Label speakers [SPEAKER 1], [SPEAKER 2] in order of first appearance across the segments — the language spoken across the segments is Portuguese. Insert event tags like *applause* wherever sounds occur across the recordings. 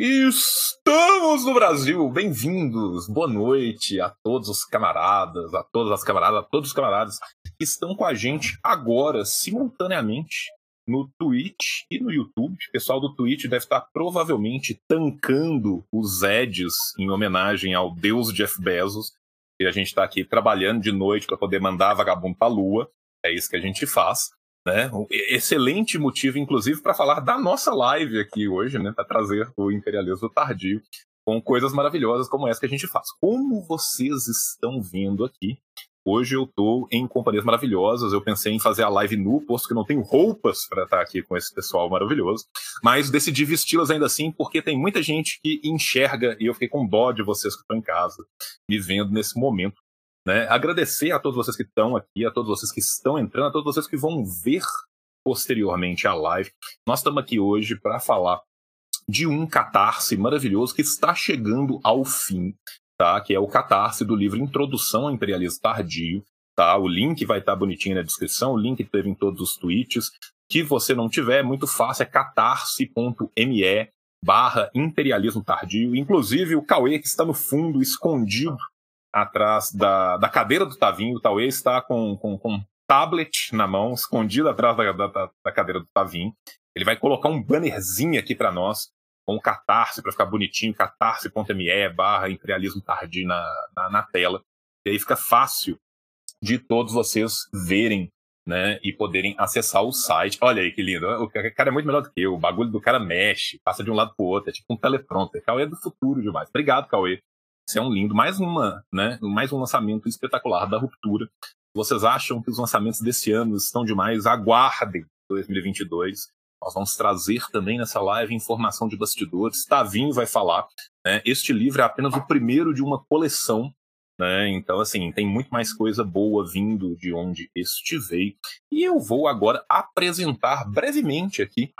[SPEAKER 1] Estamos no Brasil! Bem-vindos! Boa noite a todos os camaradas, a todas as camaradas, a todos os camaradas que estão com a gente agora, simultaneamente, no Twitch e no YouTube. O pessoal do Twitch deve estar provavelmente tancando os Eds em homenagem ao deus Jeff Bezos. E a gente está aqui trabalhando de noite para poder mandar vagabundo para a lua. É isso que a gente faz. Né? Um excelente motivo, inclusive, para falar da nossa live aqui hoje, né? para trazer o imperialismo tardio com coisas maravilhosas como essa que a gente faz. Como vocês estão vendo aqui, hoje eu estou em companhias maravilhosas. Eu pensei em fazer a live nu, posto que não tenho roupas para estar aqui com esse pessoal maravilhoso, mas decidi vesti-las ainda assim porque tem muita gente que enxerga e eu fiquei com dó de vocês que estão em casa me vendo nesse momento né? Agradecer a todos vocês que estão aqui, a todos vocês que estão entrando, a todos vocês que vão ver posteriormente a live. Nós estamos aqui hoje para falar de um catarse maravilhoso que está chegando ao fim, tá? Que é o catarse do livro Introdução ao Imperialismo Tardio, tá? O link vai estar bonitinho na descrição, o link teve em todos os tweets. Que você não tiver, é muito fácil, é catarse.me barra imperialismo tardio. Inclusive o Cauê, que está no fundo, escondido atrás da, da cadeira do Tavinho. O Tauê está com, com, com um tablet na mão, escondido atrás da, da, da cadeira do Tavinho. Ele vai colocar um bannerzinho aqui para nós, com um catarse para ficar bonitinho, catarse.me barra imperialismo tardio na, na, na, tela. E aí fica fácil de todos vocês verem né, e poderem acessar o site. Olha aí que lindo. O cara é muito melhor do que eu. O bagulho do cara mexe, passa de um lado pro outro, é tipo um teleprompter. Cauê é do futuro demais. Obrigado, Cauê. Isso é um lindo, mais uma, né? Mais um lançamento espetacular da ruptura. Vocês acham que os lançamentos desse ano estão demais? Aguardem 2022. Nós vamos trazer também nessa live informação de bastidores. Tavinho vai falar. Né? Este livro é apenas o primeiro de uma coleção. Né? Então, assim, tem muito mais coisa boa vindo de onde este veio. E eu vou agora apresentar brevemente aqui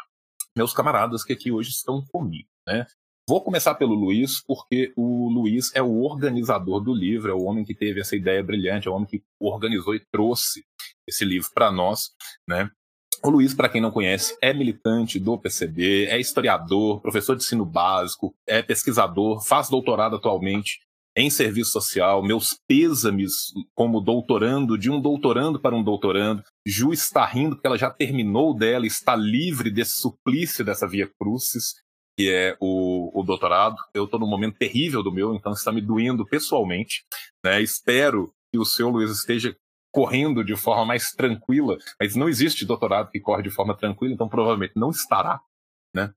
[SPEAKER 1] meus camaradas que aqui hoje estão comigo. Né? Vou começar pelo Luiz, porque o Luiz é o organizador do livro, é o homem que teve essa ideia brilhante, é o homem que organizou e trouxe esse livro para nós, né? O Luiz, para quem não conhece, é militante do PCB, é historiador, professor de ensino básico, é pesquisador, faz doutorado atualmente em serviço social. Meus pêsames como doutorando, de um doutorando para um doutorando. Ju está rindo porque ela já terminou dela, está livre desse suplício dessa via crucis que é o, o doutorado. Eu estou num momento terrível do meu, então está me doendo pessoalmente. Né? Espero que o seu Luiz esteja correndo de forma mais tranquila, mas não existe doutorado que corre de forma tranquila, então provavelmente não estará. Né?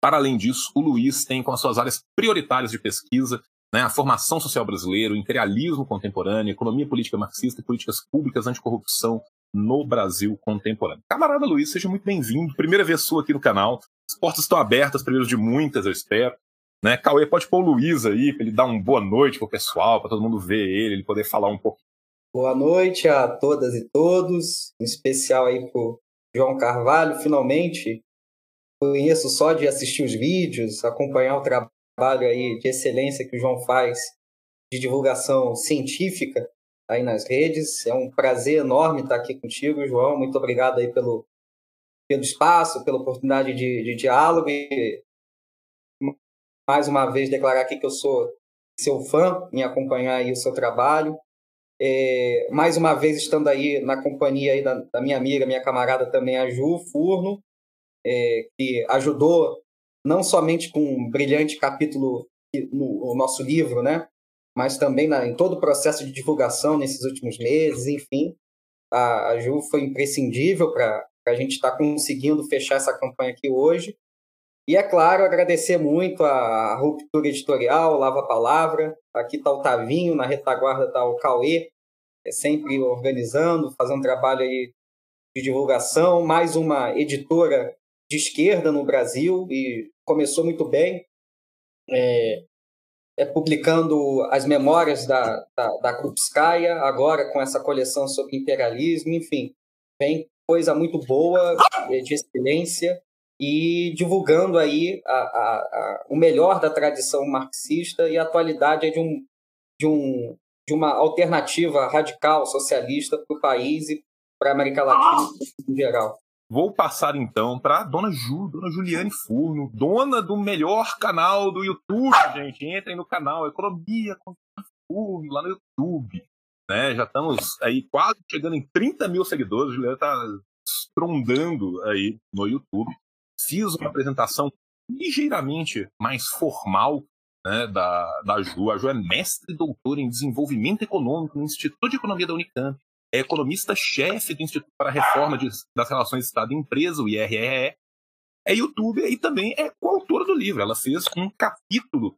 [SPEAKER 1] Para além disso, o Luiz tem com as suas áreas prioritárias de pesquisa né, a formação social brasileira, o imperialismo contemporâneo, economia política marxista e políticas públicas anticorrupção no Brasil contemporâneo. Camarada Luiz, seja muito bem-vindo. Primeira vez sua aqui no canal. As portas estão abertas, primeiro de muitas, eu espero. Né? Cauê, pode pôr o Luiz aí, para ele dar uma boa noite pro pessoal, para todo mundo ver ele, ele poder falar um pouco.
[SPEAKER 2] Boa noite a todas e todos, em especial aí pro João Carvalho, finalmente. Conheço só de assistir os vídeos, acompanhar o trabalho aí de excelência que o João faz de divulgação científica aí nas redes. É um prazer enorme estar aqui contigo, João. Muito obrigado aí pelo, pelo espaço, pela oportunidade de, de diálogo e mais uma vez declarar aqui que eu sou seu fã em acompanhar aí o seu trabalho. É, mais uma vez estando aí na companhia aí da, da, minha amiga, minha camarada também, a Ju Furno, é, que ajudou não somente com um brilhante capítulo no, no nosso livro, né, mas também na, em todo o processo de divulgação nesses últimos meses, enfim, a, a Ju foi imprescindível para a gente estar tá conseguindo fechar essa campanha aqui hoje. E, é claro, agradecer muito a Ruptura Editorial, Lava Palavra. Aqui está o Tavinho, na retaguarda está o Cauê, é sempre organizando, fazendo trabalho aí de divulgação. Mais uma editora de esquerda no Brasil e começou muito bem, é, é publicando as memórias da, da, da Krupskaya, agora com essa coleção sobre imperialismo, enfim, vem coisa muito boa, eh, de excelência, e divulgando aí a, a, a, o melhor da tradição marxista e a atualidade de, um, de, um, de uma alternativa radical socialista para o país e para a América Latina em geral.
[SPEAKER 1] vou passar então para dona Ju, dona Juliane Furno, dona do melhor canal do YouTube, gente. Entrem no canal Economia com Furno lá no YouTube. Né? Já estamos aí quase chegando em 30 mil seguidores. A Juliana está estrondando aí no YouTube. Fiz uma apresentação ligeiramente mais formal né, da, da Ju. A Ju é mestre e doutora em desenvolvimento econômico no Instituto de Economia da Unicamp. É economista-chefe do Instituto para a Reforma de, das Relações Estado e Empresa, o IRRE. É youtuber e também é coautora do livro. Ela fez um capítulo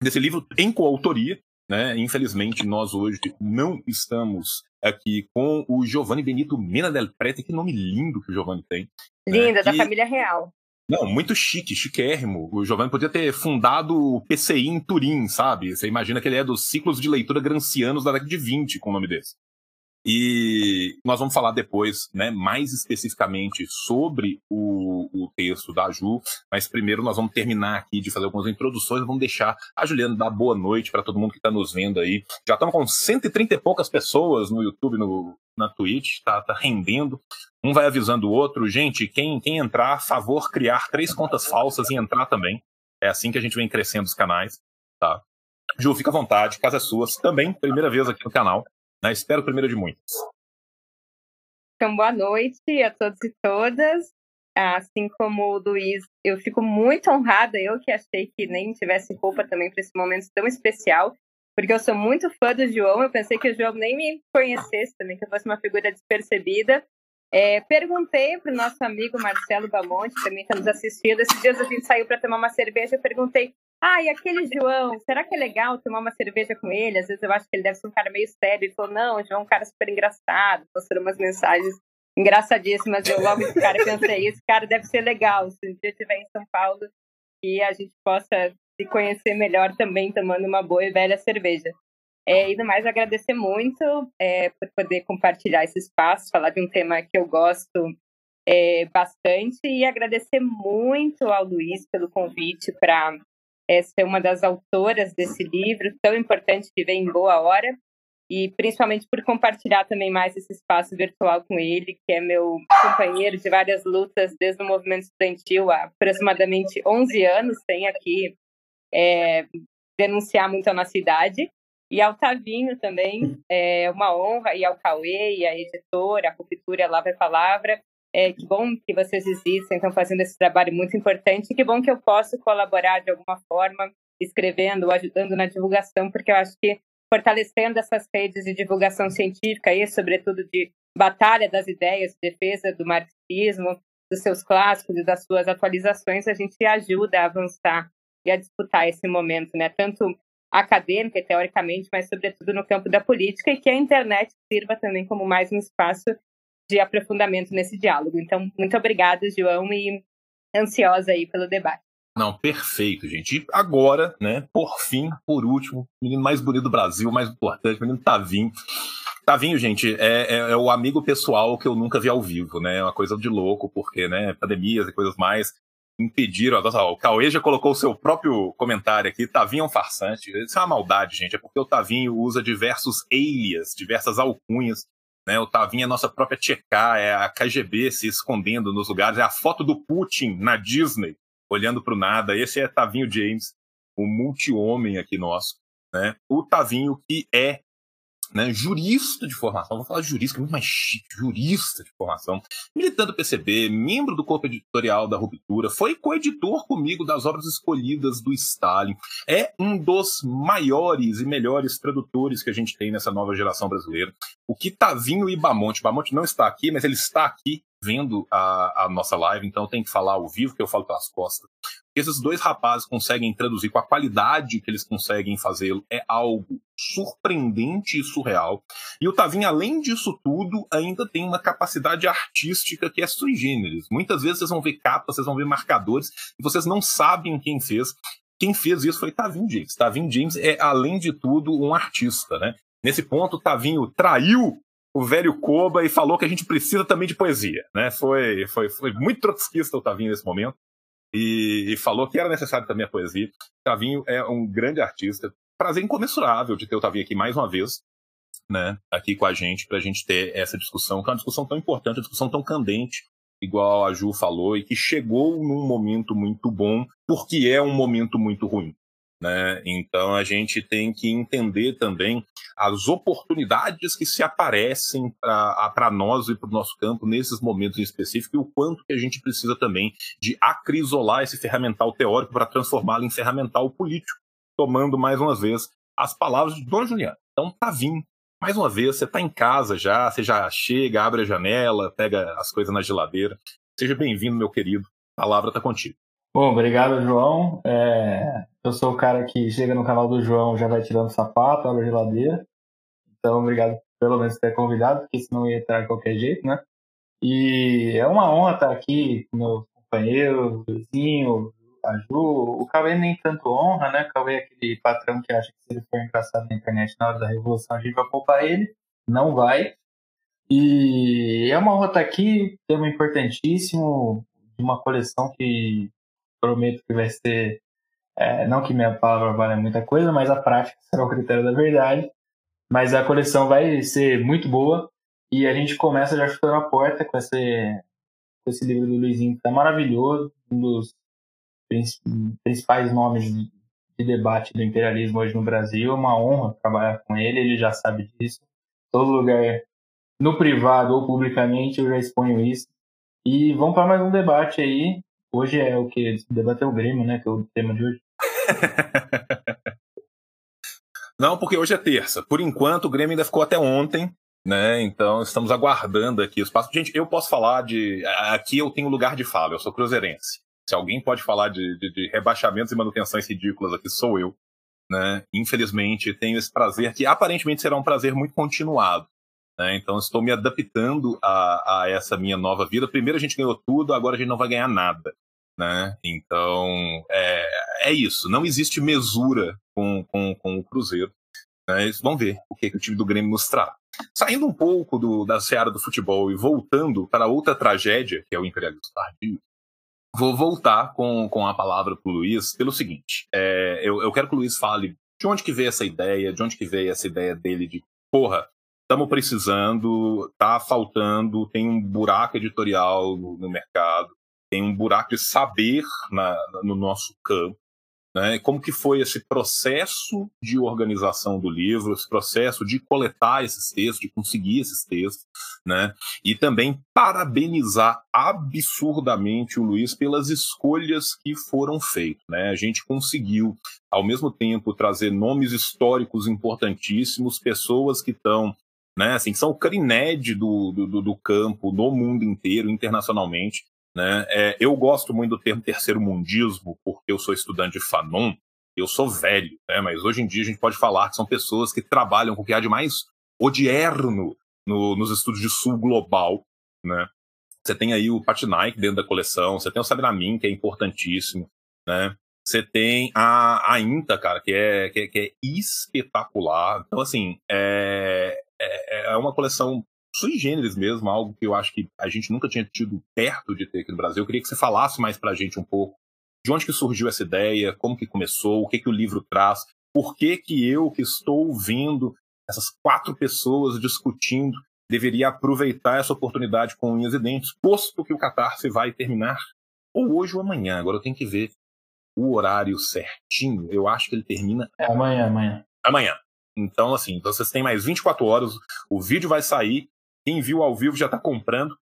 [SPEAKER 1] desse livro em coautoria. Né? Infelizmente, nós hoje não estamos aqui com o Giovanni Benito Mena del Prete. Que nome lindo que o Giovanni tem.
[SPEAKER 3] Né? Linda, né? da que... família real.
[SPEAKER 1] Não, muito chique, chiquérrimo. O Giovanni podia ter fundado o PCI em Turim, sabe? Você imagina que ele é dos ciclos de leitura grancianos da década de 20 com o nome desse. E nós vamos falar depois, né, mais especificamente sobre o, o, texto da Ju, mas primeiro nós vamos terminar aqui de fazer algumas introduções, vamos deixar a Juliana dar boa noite para todo mundo que está nos vendo aí. Já estamos com 130 e poucas pessoas no YouTube, no, na Twitch, tá, tá rendendo. Um vai avisando o outro. Gente, quem, quem entrar, favor criar três contas falsas e entrar também. É assim que a gente vem crescendo os canais, tá? Ju, fica à vontade, casa é sua. Também, primeira vez aqui no canal. Né? Espero primeiro de muitos.
[SPEAKER 3] Então, boa noite a todos e todas. Assim como o Luiz, eu fico muito honrada, eu que achei que nem tivesse roupa também para esse momento tão especial, porque eu sou muito fã do João, eu pensei que o João nem me conhecesse também, que eu fosse uma figura despercebida. É, perguntei para o nosso amigo Marcelo Bamonte, que também está nos assistindo, esses dias a gente saiu para tomar uma cerveja, eu perguntei, ah, e aquele João, será que é legal tomar uma cerveja com ele? Às vezes eu acho que ele deve ser um cara meio sério. Ele falou, não, o João é um cara super engraçado, postando umas mensagens engraçadíssimas. Eu logo de cara pensei, esse cara deve ser legal, se um dia estiver em São Paulo e a gente possa se conhecer melhor também tomando uma boa e velha cerveja. É, e no mais, agradecer muito é, por poder compartilhar esse espaço, falar de um tema que eu gosto é, bastante e agradecer muito ao Luiz pelo convite para é, ser uma das autoras desse livro tão importante que vem em boa hora e principalmente por compartilhar também mais esse espaço virtual com ele, que é meu companheiro de várias lutas desde o movimento estudantil há aproximadamente 11 anos, sem aqui é, denunciar muito a nossa idade. E ao Tavinho também, é uma honra, e ao Cauê, e a editora, a Ruptura, a Lava e Palavra. É, que bom que vocês existem, estão fazendo esse trabalho muito importante. Que bom que eu posso colaborar de alguma forma, escrevendo, ajudando na divulgação, porque eu acho que fortalecendo essas redes de divulgação científica e, sobretudo, de batalha das ideias, defesa do marxismo, dos seus clássicos e das suas atualizações, a gente ajuda a avançar e a disputar esse momento, né? Tanto acadêmica e teoricamente, mas sobretudo no campo da política, e que a internet sirva também como mais um espaço de aprofundamento nesse diálogo. Então, muito obrigada, João, e ansiosa aí pelo debate.
[SPEAKER 1] Não, perfeito, gente. E agora, né, por fim, por último, o menino mais bonito do Brasil, mais importante, o menino Tavinho. Tavinho, gente, é, é, é, o amigo pessoal que eu nunca vi ao vivo, né? É uma coisa de louco, porque, né, pandemias e coisas mais impediram. O Cauê já colocou o seu próprio comentário aqui. Tavinho é um farsante. Isso é uma maldade, gente. É porque o Tavinho usa diversos alias, diversas alcunhas. Né? O Tavinho é nossa própria Tcheká, é a KGB se escondendo nos lugares. É a foto do Putin na Disney, olhando para o nada. Esse é Tavinho James, o multi-homem aqui nosso. Né? O Tavinho que é né, jurista de formação, vou falar jurista, que é muito mais chique, jurista de formação, militante do PCB, membro do corpo editorial da Ruptura, foi coeditor comigo das obras escolhidas do Stalin, é um dos maiores e melhores tradutores que a gente tem nessa nova geração brasileira. O que Tavinho e Bamonte, Bamonte não está aqui, mas ele está aqui vendo a, a nossa live, então tenho que falar ao vivo, que eu falo pelas costas. Esses dois rapazes conseguem traduzir com a qualidade que eles conseguem fazê-lo é algo surpreendente e surreal. E o Tavinho, além disso tudo, ainda tem uma capacidade artística que é sui generis. Muitas vezes vocês vão ver capas, vocês vão ver marcadores, e vocês não sabem quem fez. Quem fez isso foi Tavinho James. Tavinho James é, além de tudo, um artista, né? Nesse ponto, Tavinho traiu o velho Koba e falou que a gente precisa também de poesia, né? Foi, foi, foi muito trotskista o Tavinho nesse momento e, e, falou que era necessário também a poesia. Tavinho é um grande artista. Prazer incomensurável de ter o Tavinho aqui mais uma vez, né? Aqui com a gente, para a gente ter essa discussão, que é uma discussão tão importante, uma discussão tão candente, igual a Ju falou, e que chegou num momento muito bom, porque é um momento muito ruim. Né? Então a gente tem que entender também as oportunidades que se aparecem para nós e para o nosso campo nesses momentos em específico e o quanto que a gente precisa também de acrisolar esse ferramental teórico para transformá-lo em ferramental político, tomando mais uma vez as palavras de Dona Juliana. Então tá vindo. Mais uma vez, você está em casa já, você já chega, abre a janela, pega as coisas na geladeira. Seja bem-vindo, meu querido. A palavra está contigo.
[SPEAKER 4] Bom, obrigado, João. É, eu sou o cara que chega no canal do João já vai tirando sapato, abre a geladeira. Então, obrigado pelo menos ter convidado, porque senão ia entrar de qualquer jeito, né? E é uma honra estar aqui com meus companheiros, o vizinho, a Ju. O Cauê nem tanto honra, né? O Cauê é aquele patrão que acha que se ele for engraçado na internet na hora da revolução a gente vai poupar ele. Não vai. E é uma honra estar aqui, tema importantíssimo, de uma coleção que prometo que vai ser. É, não que minha palavra valha muita coisa, mas a prática será o critério da verdade. Mas a coleção vai ser muito boa e a gente começa já chutando a porta com esse, com esse livro do Luizinho, que está maravilhoso, um dos principais nomes de, de debate do imperialismo hoje no Brasil. É uma honra trabalhar com ele, ele já sabe disso. Todo lugar, no privado ou publicamente, eu já exponho isso. E vamos para mais um debate aí. Hoje é o que? Debater o Grêmio, né? Que é o tema de hoje. *laughs*
[SPEAKER 1] Não, porque hoje é terça. Por enquanto, o Grêmio ainda ficou até ontem, né? Então estamos aguardando aqui o espaço. Gente, eu posso falar de. Aqui eu tenho lugar de fala, eu sou cruzeirense. Se alguém pode falar de, de, de rebaixamentos e manutenções ridículas aqui, sou eu. Né? Infelizmente, tenho esse prazer que aparentemente será um prazer muito continuado. Né? Então, estou me adaptando a, a, essa minha nova vida. Primeiro a gente ganhou tudo, agora a gente não vai ganhar nada. Né? Então, é, é isso. Não existe mesura com, com, com o Cruzeiro. Né? Vamos ver o que, que o time do Grêmio nos traz. Saindo um pouco do, da seara do futebol e voltando para outra tragédia, que é o imperialismo tardio, vou voltar com, com a palavra para o Luiz pelo seguinte. É, eu, eu quero que o Luiz fale de onde que veio essa ideia, de onde que veio essa ideia dele de, porra, estamos precisando, tá faltando, tem um buraco editorial no, no mercado, tem um buraco de saber na, no nosso campo. Né? Como que foi esse processo de organização do livro, esse processo de coletar esses textos, de conseguir esses textos, né? E também parabenizar absurdamente o Luiz pelas escolhas que foram feitas, né? A gente conseguiu, ao mesmo tempo, trazer nomes históricos importantíssimos, pessoas que estão né? Assim, são o Crined do, do, do campo no mundo inteiro, internacionalmente. Né? É, eu gosto muito do termo terceiro mundismo, porque eu sou estudante de Fanon, eu sou velho, né? mas hoje em dia a gente pode falar que são pessoas que trabalham com o que há de mais odierno no, nos estudos de sul global. Né? Você tem aí o Patinaik dentro da coleção, você tem o Sabramin, que é importantíssimo, né? Você tem a, a INTA, cara, que é, que é, que é espetacular. Então, assim, é, é, é uma coleção sui generis mesmo, algo que eu acho que a gente nunca tinha tido perto de ter aqui no Brasil. Eu queria que você falasse mais pra gente um pouco de onde que surgiu essa ideia, como que começou, o que que o livro traz, por que que eu que estou vendo essas quatro pessoas discutindo deveria aproveitar essa oportunidade com unhas e dentes, posto que o Catarse vai terminar ou hoje ou amanhã. Agora eu tenho que ver o horário certinho. Eu acho que ele termina.
[SPEAKER 4] É amanhã, amanhã.
[SPEAKER 1] Amanhã. Então, assim, então vocês têm mais 24 horas, o vídeo vai sair, quem viu ao vivo já está comprando.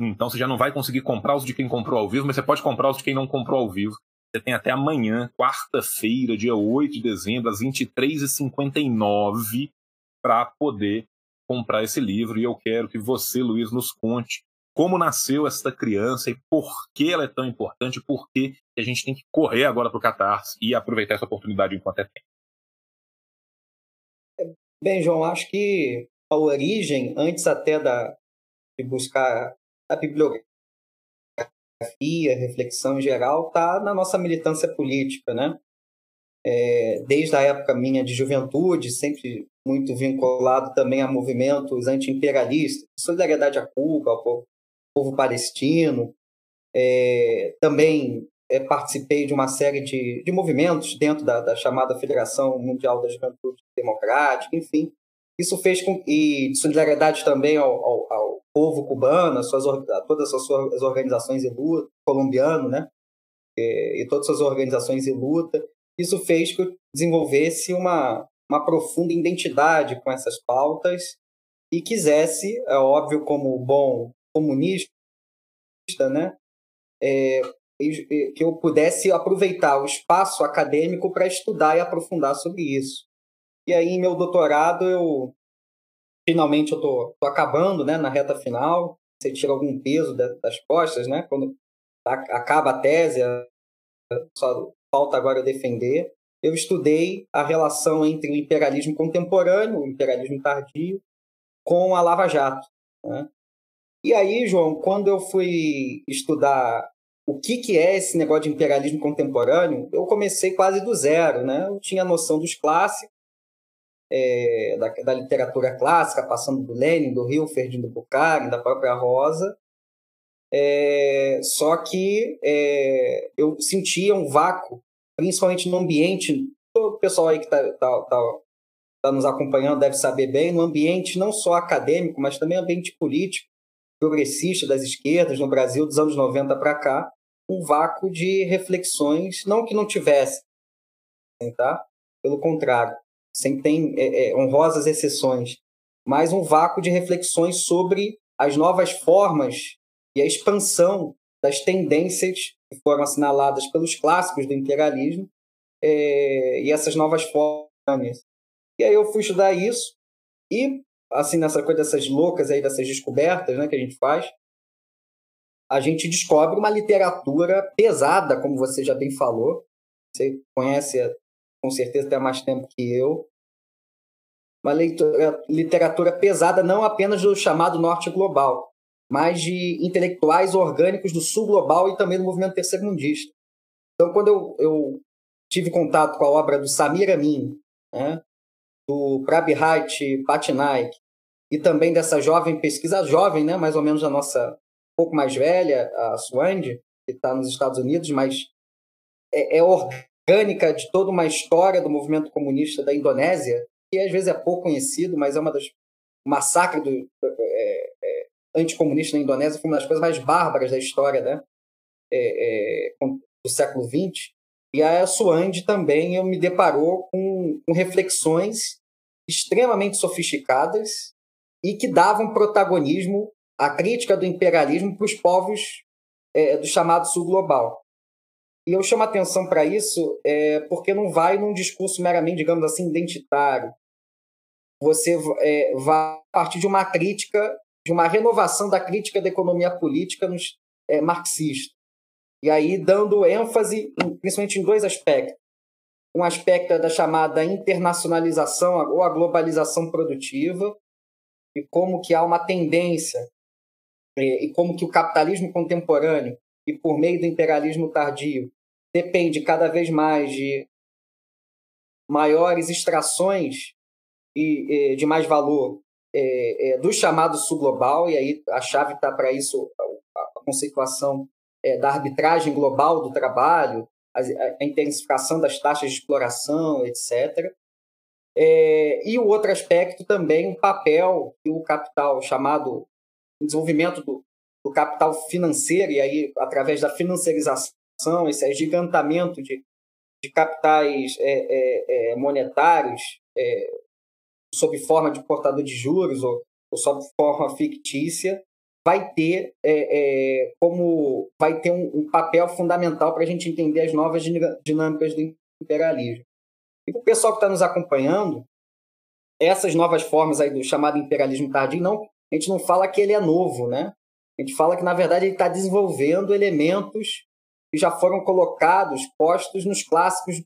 [SPEAKER 1] Então você já não vai conseguir comprar os de quem comprou ao vivo, mas você pode comprar os de quem não comprou ao vivo. Você tem até amanhã, quarta-feira, dia 8 de dezembro, às 23h59, para poder comprar esse livro. E eu quero que você, Luiz, nos conte como nasceu essa criança e por que ela é tão importante, por que a gente tem que correr agora para o Catarse e aproveitar essa oportunidade enquanto é tempo.
[SPEAKER 2] Bem, João, acho que a origem, antes até da, de buscar a bibliografia, reflexão em geral, está na nossa militância política, né? É, desde a época minha de juventude, sempre muito vinculado também a movimentos anti-imperialistas, solidariedade a Cuba, ao povo, palestino. É, também é, participei de uma série de, de movimentos dentro da, da, chamada Federação Mundial da Juventude Democrática, enfim. Isso fez com. e solidariedade também ao, ao, ao povo cubano, as suas, todas as suas organizações de luta, colombiano, né? E, e todas as suas organizações de luta. Isso fez que eu desenvolvesse uma, uma profunda identidade com essas pautas e quisesse, é óbvio, como bom comunista, né? É, que eu pudesse aproveitar o espaço acadêmico para estudar e aprofundar sobre isso. E aí, meu doutorado, eu finalmente eu tô, tô acabando, né, na reta final. Você tira algum peso das costas, né? Quando acaba a tese, só falta agora defender. Eu estudei a relação entre o imperialismo contemporâneo, o imperialismo tardio, com a Lava Jato. Né? E aí, João, quando eu fui estudar o que, que é esse negócio de imperialismo contemporâneo, eu comecei quase do zero. Né? Eu tinha noção dos clássicos, é, da, da, literatura clássica, passando do Lenin, do Hilferd, do Bukharin, da própria Rosa. É, só que é, eu sentia um vácuo, principalmente no ambiente. O pessoal aí que está tá, tá, tá nos acompanhando deve saber bem, no ambiente não só acadêmico, mas também ambiente político, progressista das esquerdas no Brasil dos anos 90 para cá, um vácuo de reflexões, não que não tivesse, tá? pelo contrário, sempre tem é, é, honrosas exceções, mas um vácuo de reflexões sobre as novas formas e a expansão das tendências que foram assinaladas pelos clássicos do imperialismo é, e essas novas formas. E aí eu fui estudar isso e, assim, nessa coisa dessas loucas aí, dessas descobertas né, que a gente faz, a gente descobre uma literatura pesada, como você já bem falou. Você conhece com certeza até mais tempo que eu. Uma leitura, literatura pesada não apenas do chamado norte global, mas de intelectuais orgânicos do sul global e também do movimento terceiro-mundista. Então, quando eu, eu, tive contato com a obra do Samir Amin, né, do Prabhat Patnaik, e também dessa jovem pesquisa, jovem, né, mais ou menos a nossa, um pouco mais velha, a Swand, que está nos Estados Unidos, mas é, é orgânica de toda uma história do movimento comunista da Indonésia, que às vezes é pouco conhecido, mas é uma das massacre do é, é, anticomunista na Indonésia foi uma das coisas mais bárbaras da história, né? É, é do século XX. E a Suand também eu me deparou com, com reflexões extremamente sofisticadas e que davam protagonismo à crítica do imperialismo para os povos é, do chamado sul global. E eu chamo atenção para isso é, porque não vai num discurso meramente, digamos assim, identitário. Você é, vai a partir de uma crítica, de uma renovação da crítica da economia política nos, é, marxista. E aí dando ênfase, principalmente em dois aspectos. Um aspecto é da chamada internacionalização ou a globalização produtiva, e como que há uma tendência, é, e como que o capitalismo contemporâneo e por meio do imperialismo tardio depende cada vez mais de maiores extrações e, e de mais valor é, é, do chamado sul global, e aí a chave está para isso, a, conceituação é, da arbitragem global do trabalho, a, intensificação das taxas de exploração, etc. É, e o outro aspecto também, o papel que o capital, chamado desenvolvimento do, do capital financeiro, e aí através da financiarização esse agigantamento de, de capitais é, é, é, monetários é, sob forma de portador de juros ou, ou sob forma fictícia, vai ter é, como vai ter um, um papel fundamental para a gente entender as novas dinâmicas do imperialismo. E o pessoal que está nos acompanhando, essas novas formas aí do chamado imperialismo tardio, não, a gente não fala que ele é novo, né? A gente fala que, na verdade, ele está desenvolvendo elementos que já foram colocados, postos nos clássicos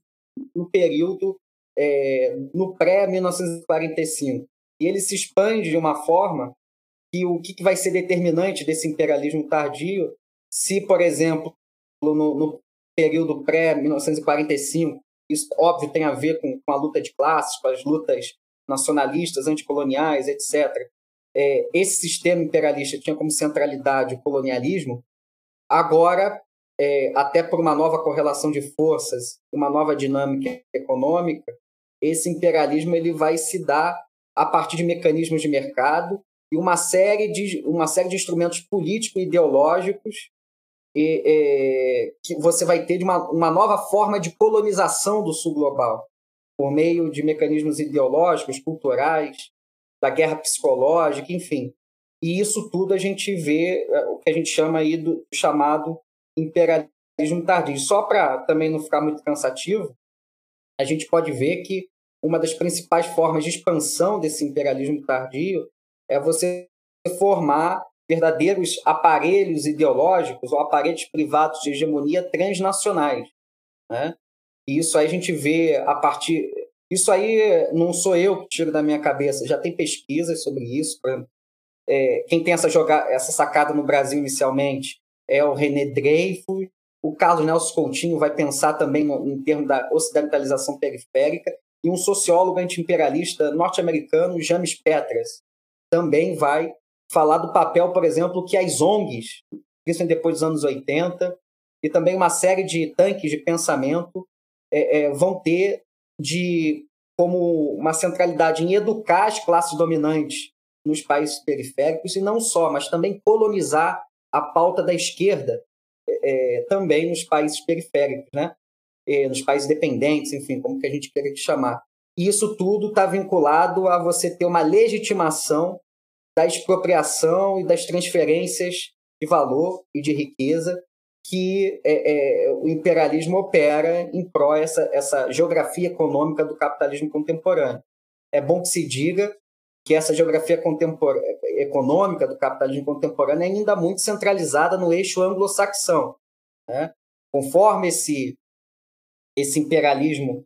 [SPEAKER 2] no período, é, no pré-1945. E ele se expande de uma forma que o que vai ser determinante desse imperialismo tardio, se, por exemplo, no, no período pré-1945, isso, óbvio, tem a ver com, com, a luta de classes, com as lutas nacionalistas, anticoloniais, etc. É, esse sistema imperialista tinha como centralidade o colonialismo, agora é, até por uma nova correlação de forças, uma nova dinâmica econômica, esse imperialismo ele vai se dar a partir de mecanismos de mercado e uma série de, uma série de instrumentos políticos e, que você vai ter de uma, uma nova forma de colonização do sul global, por meio de mecanismos ideológicos, culturais, da guerra psicológica, enfim. E isso tudo a gente vê é, o que a gente chama aí do chamado imperialismo tardio. Só para também não ficar muito cansativo, a gente pode ver que uma das principais formas de expansão desse imperialismo tardio é você formar verdadeiros aparelhos ideológicos ou aparelhos privados de hegemonia transnacionais. Né? E isso aí a gente vê a partir. Isso aí não sou eu que tiro da minha cabeça, já tem pesquisas sobre isso. É, quem tem essa, essa sacada no Brasil inicialmente é o René Dreyfus. O Carlos Nelson Coutinho vai pensar também em termos da ocidentalização periférica. E um sociólogo anti-imperialista norte-americano, James Petras, também vai falar do papel, por exemplo, que as ONGs, principalmente depois dos anos 80, e também uma série de tanques de pensamento é, é, vão ter de como uma centralidade em educar as classes dominantes nos países periféricos e não só, mas também colonizar a pauta da esquerda é, é também nos países periféricos, né? É, nos países dependentes, enfim, como que a gente queira chamar. E isso tudo está vinculado a você ter uma legitimação da expropriação e das transferências de valor e de riqueza que é, é, o imperialismo opera em pró essa essa geografia econômica do capitalismo contemporâneo. É bom que se diga que essa geografia econômica do capitalismo contemporâneo é ainda muito centralizada no eixo anglo-saxão. Né? Conforme esse, esse imperialismo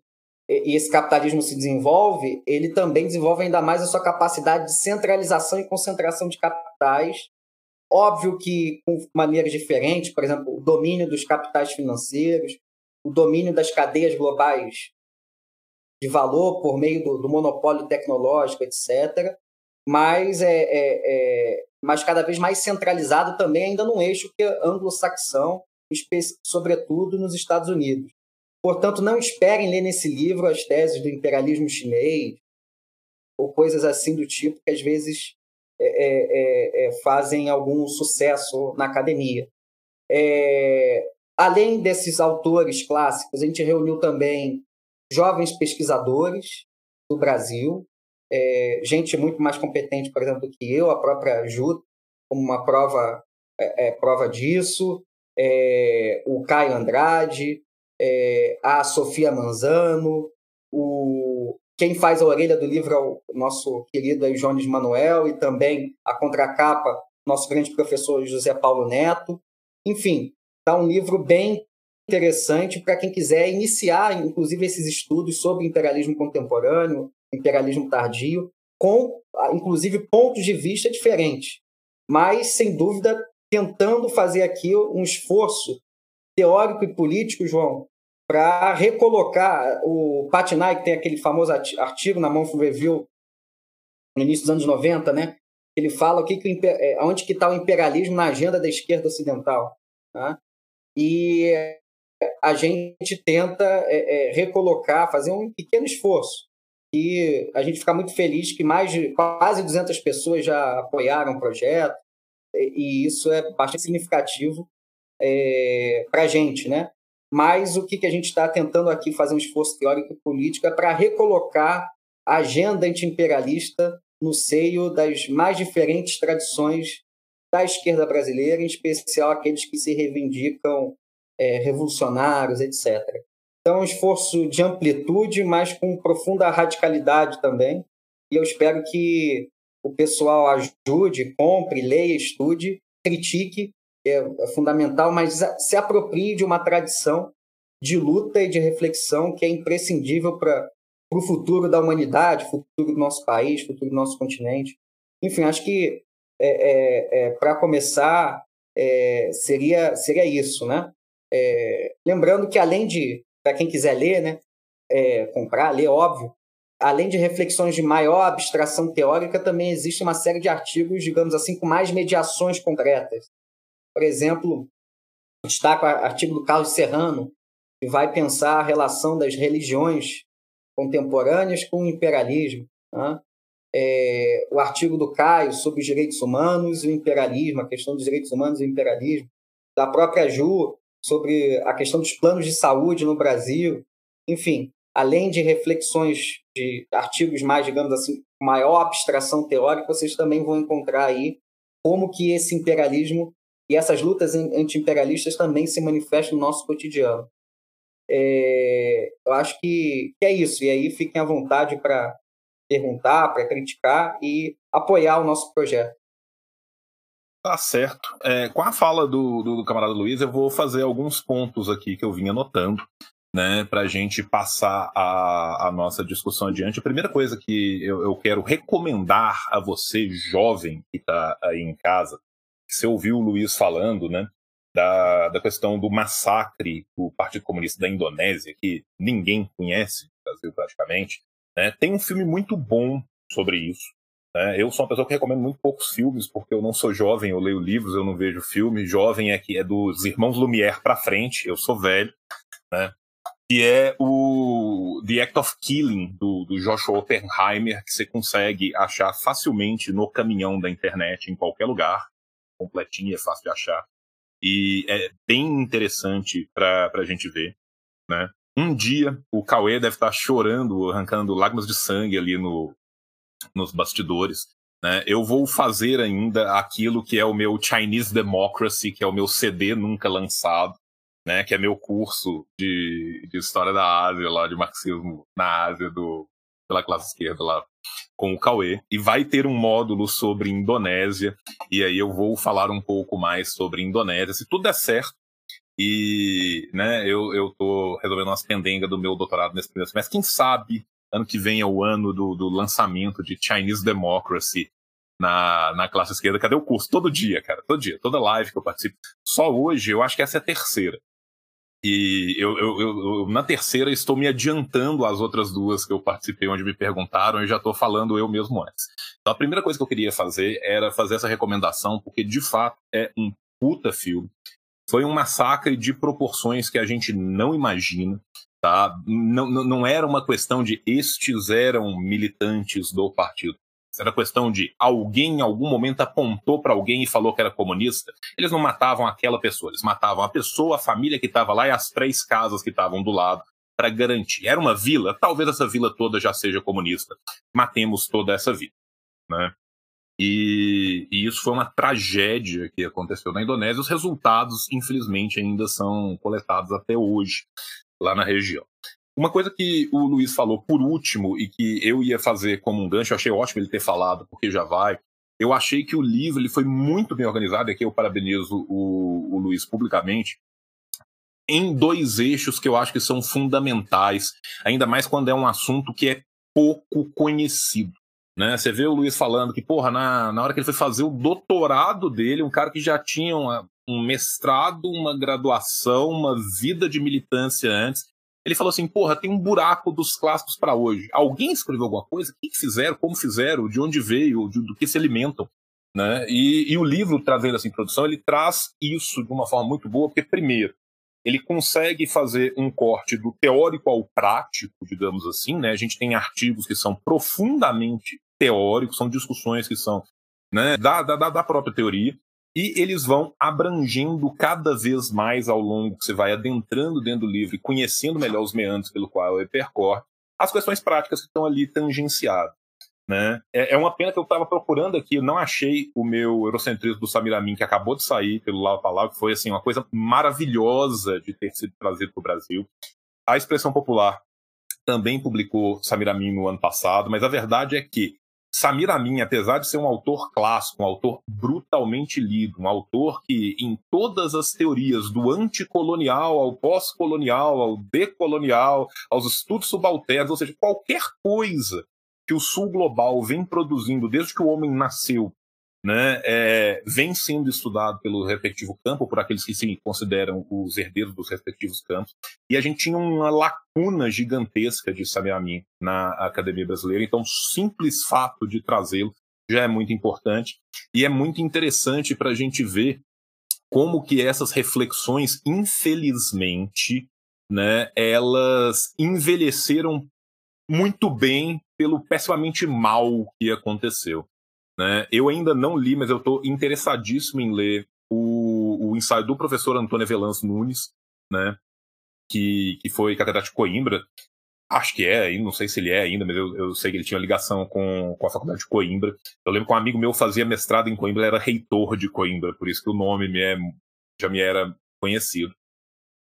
[SPEAKER 2] e esse capitalismo se desenvolve, ele também desenvolve ainda mais a sua capacidade de centralização e concentração de capitais. Óbvio que com maneiras diferentes, por exemplo, o domínio dos capitais financeiros, o domínio das cadeias globais de valor por meio do, do monopólio tecnológico, etc. Mas, é, é, é, mas cada vez mais centralizado também ainda num eixo que é anglo-saxão, sobretudo nos Estados Unidos. Portanto, não esperem ler nesse livro as teses do imperialismo chinês ou coisas assim do tipo que às vezes é, é, é, é fazem algum sucesso na academia. É, além desses autores clássicos, a gente reuniu também jovens pesquisadores do Brasil, é, gente muito mais competente, por exemplo, do que eu, a própria Ju, como uma prova, prova disso, o Caio Andrade, é, a Sofia Manzano, o, quem faz a orelha do livro é o nosso querido aí, Jones Manuel, e também a contracapa, nosso grande professor José Paulo Neto. Enfim, está um livro bem interessante para quem quiser iniciar, inclusive, esses estudos sobre imperialismo contemporâneo, imperialismo tardio, com, inclusive, pontos de vista diferentes. Mas, sem dúvida, tentando fazer aqui um esforço teórico e político, João, para recolocar o Patnai, que tem aquele famoso artigo na Monfort Review no início dos anos 90, né? Ele fala o que, que é, onde que está o imperialismo na agenda da esquerda ocidental. Tá? E a gente tenta é, é, recolocar, fazer um pequeno esforço. E a gente fica muito feliz que mais de quase 200 pessoas já apoiaram o projeto, e isso é bastante significativo é, para a gente, né? Mas o que, que a gente está tentando aqui fazer um esforço teórico e político é para recolocar a agenda antiimperialista no seio das mais diferentes tradições da esquerda brasileira, em especial aqueles que se reivindicam é, revolucionários, etc. Então, é um esforço de amplitude, mas com profunda radicalidade também. E eu espero que o pessoal ajude, compre, leia, estude, critique é, é fundamental, mas se aproprie de uma tradição de luta e de reflexão que é imprescindível para o futuro da humanidade, futuro do nosso país, futuro do nosso continente. Enfim, acho que é, é, é para começar é, seria seria isso, né? É, lembrando que além de para quem quiser ler, né, comprar, ler, óbvio, além de reflexões de maior abstração teórica, também existe uma série de artigos, digamos assim, com mais mediações concretas. Por exemplo, destaco o artigo do Carlos Serrano, que vai pensar a relação das religiões contemporâneas com o imperialismo. Né? é, o artigo do Caio sobre os direitos humanos e o imperialismo, a questão dos direitos humanos e o imperialismo, da própria Ju sobre a questão dos planos de saúde no Brasil, enfim, além de reflexões de artigos mais, digamos assim, maior abstração teórica, vocês também vão encontrar aí como que esse imperialismo e essas lutas anti-imperialistas também se manifestam no nosso cotidiano. É, eu acho que, que, é isso. E aí fiquem à vontade para perguntar, para criticar e apoiar o nosso projeto.
[SPEAKER 1] Tá certo. É, com a fala do, do, do, camarada Luiz, eu vou fazer alguns pontos aqui que eu vim anotando, né, para a gente passar a, a, nossa discussão adiante. A primeira coisa que eu, eu quero recomendar a você, jovem, que está aí em casa, você ouviu o Luiz falando, né, da, da questão do massacre do Partido Comunista da Indonésia, que ninguém conhece no Brasil praticamente, né, tem um filme muito bom sobre isso, né? Eu sou uma pessoa que recomendo muito poucos filmes, porque eu não sou jovem, eu leio livros, eu não vejo filme. Jovem é que é dos irmãos Lumière para frente, eu sou velho, né? Que é o The Act of Killing, do, do Joshua Oppenheimer, que você consegue achar facilmente no caminhão da internet, em qualquer lugar. Completinho, é fácil de achar. E é bem interessante para a gente ver, né? Um dia o Cauê deve estar chorando, arrancando lágrimas de sangue ali no, nos bastidores. Né? Eu vou fazer ainda aquilo que é o meu Chinese Democracy, que é o meu CD nunca lançado, né? que é meu curso de, de História da Ásia, lá de marxismo na Ásia, do, pela classe esquerda lá com o Cauê. E vai ter um módulo sobre Indonésia, e aí eu vou falar um pouco mais sobre Indonésia. Se tudo der certo, e né, eu, eu tô resolvendo umas pendengas do meu doutorado nesse primeiro semestre. Quem sabe ano que vem é o ano do, do lançamento de Chinese Democracy na, na classe esquerda. Cadê o curso? Todo dia, cara, todo dia, toda live que eu participo. Só hoje, eu acho que essa é a terceira. E eu, eu, eu, na terceira estou me adiantando às outras duas que eu participei, onde me perguntaram, e já estou falando eu mesmo antes. Então a primeira coisa que eu queria fazer era fazer essa recomendação, porque de fato é um puta filme. Foi um massacre de proporções que a gente não imagina. Tá? Não, não era uma questão de estes eram militantes do partido. Era questão de alguém em algum momento apontou para alguém e falou que era comunista. Eles não matavam aquela pessoa, eles matavam a pessoa, a família que estava lá e as três casas que estavam do lado para garantir. Era uma vila, talvez essa vila toda já seja comunista. Matemos toda essa vila. Né? E, e, isso foi uma tragédia que aconteceu na Indonésia. Os resultados, infelizmente, ainda são coletados até hoje lá na região. Uma coisa que o Luiz falou por último e que eu ia fazer como um gancho, eu achei ótimo ele ter falado, porque já vai. Eu achei que o livro ele foi muito bem organizado, e aqui eu parabenizo o, o Luiz publicamente, em dois eixos que eu acho que são fundamentais, ainda mais quando é um assunto que é pouco conhecido. Né? Você vê o Luiz falando que, porra, na, na hora que ele foi fazer o doutorado dele, um cara que já tinha uma, um mestrado, uma graduação, uma vida de militância antes. Ele falou assim: porra, tem um buraco dos clássicos para hoje. Alguém escreveu alguma coisa? O que fizeram? Como fizeram? De onde veio? De, do que se alimentam? Né? E, e, o livro, trazendo essa introdução, ele traz isso de uma forma muito boa, porque, primeiro, ele consegue fazer um corte do teórico ao prático, digamos assim. Né? A gente tem artigos que são profundamente teóricos, são discussões que são né, da, da, da própria teoria. E eles vão abrangendo cada vez mais ao longo que você vai adentrando dentro do livro e conhecendo melhor os meandros pelo qual ele percorre, as questões práticas que estão ali tangenciadas. Né? É, é uma pena que eu estava procurando aqui, não achei o meu Eurocentrismo do Samir Amin, que acabou de sair pelo Lava Palau, que foi assim, uma coisa maravilhosa de ter sido trazido para o Brasil. A Expressão Popular também publicou Samir Amin no ano passado, mas a verdade é que Samir Amin, apesar de ser um autor clássico, um autor brutalmente lido, um autor que, em todas as teorias, do anticolonial ao pós-colonial, ao decolonial, aos estudos subalternos, ou seja, qualquer coisa que o Sul Global vem produzindo desde que o homem nasceu né, é, vem sendo estudado pelo respectivo campo, por aqueles que se consideram os herdeiros dos respectivos campos, e a gente tinha uma lacuna gigantesca de Samir Amin na academia brasileira, então o simples fato de trazê-lo já é muito importante, e é muito interessante para a gente ver como que essas reflexões, infelizmente, né, elas envelheceram muito bem pelo pessimamente mal que aconteceu. Né? Eu ainda não li, mas eu estou interessadíssimo em ler o, o ensaio do professor Antônio Velans Nunes, né? que, que foi catedrático de Coimbra. Acho que é, não sei se ele é ainda, mas eu, eu sei que ele tinha ligação com, com a faculdade de Coimbra. Eu lembro que um amigo meu fazia mestrado em Coimbra, ele era reitor de Coimbra, por isso que o nome me é, já me era conhecido.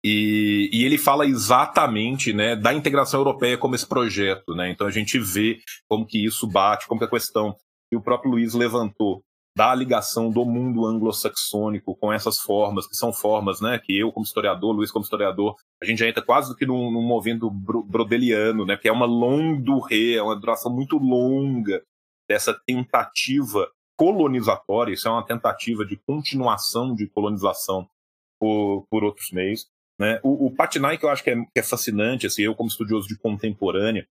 [SPEAKER 1] E, e, ele fala exatamente né, da integração europeia como esse projeto. Né? Então a gente vê como que isso bate, como que a questão que o próprio Luiz levantou da ligação do mundo anglo-saxônico com essas formas, que são formas né, que eu, como historiador, Luiz, como historiador, a gente já entra quase que num, num movimento brodeliano, né, que é uma longo ré, é uma duração muito longa dessa tentativa colonizatória, isso é uma tentativa de continuação de colonização por, por outros meios. Né? O, o Patnai, que eu acho que é, que é fascinante, assim, eu como estudioso de contemporânea,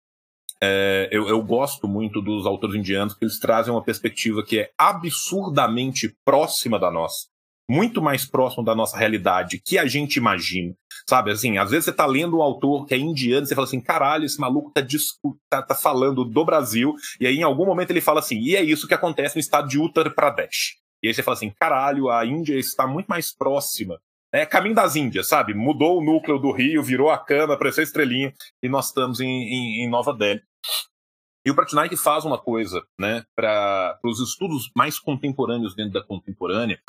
[SPEAKER 1] é, eu, eu, gosto muito dos autores indianos, porque eles trazem uma perspectiva que é absurdamente próxima da nossa. Muito mais próximo da nossa realidade que a gente imagina. Sabe, assim, às vezes você tá lendo um autor que é indiano e você fala assim, caralho, esse maluco tá, tá, tá falando do Brasil, e aí em algum momento ele fala assim, e é isso que acontece no estado de Uttar Pradesh. E aí você fala assim, caralho, a Índia está muito mais próxima é caminho das Índias, sabe? Mudou o núcleo do Rio, virou a cana, apareceu a estrelinha, e nós estamos em, em, em Nova Delhi. E o Pratnaik faz uma coisa, né, para os estudos mais contemporâneos dentro da contemporânea,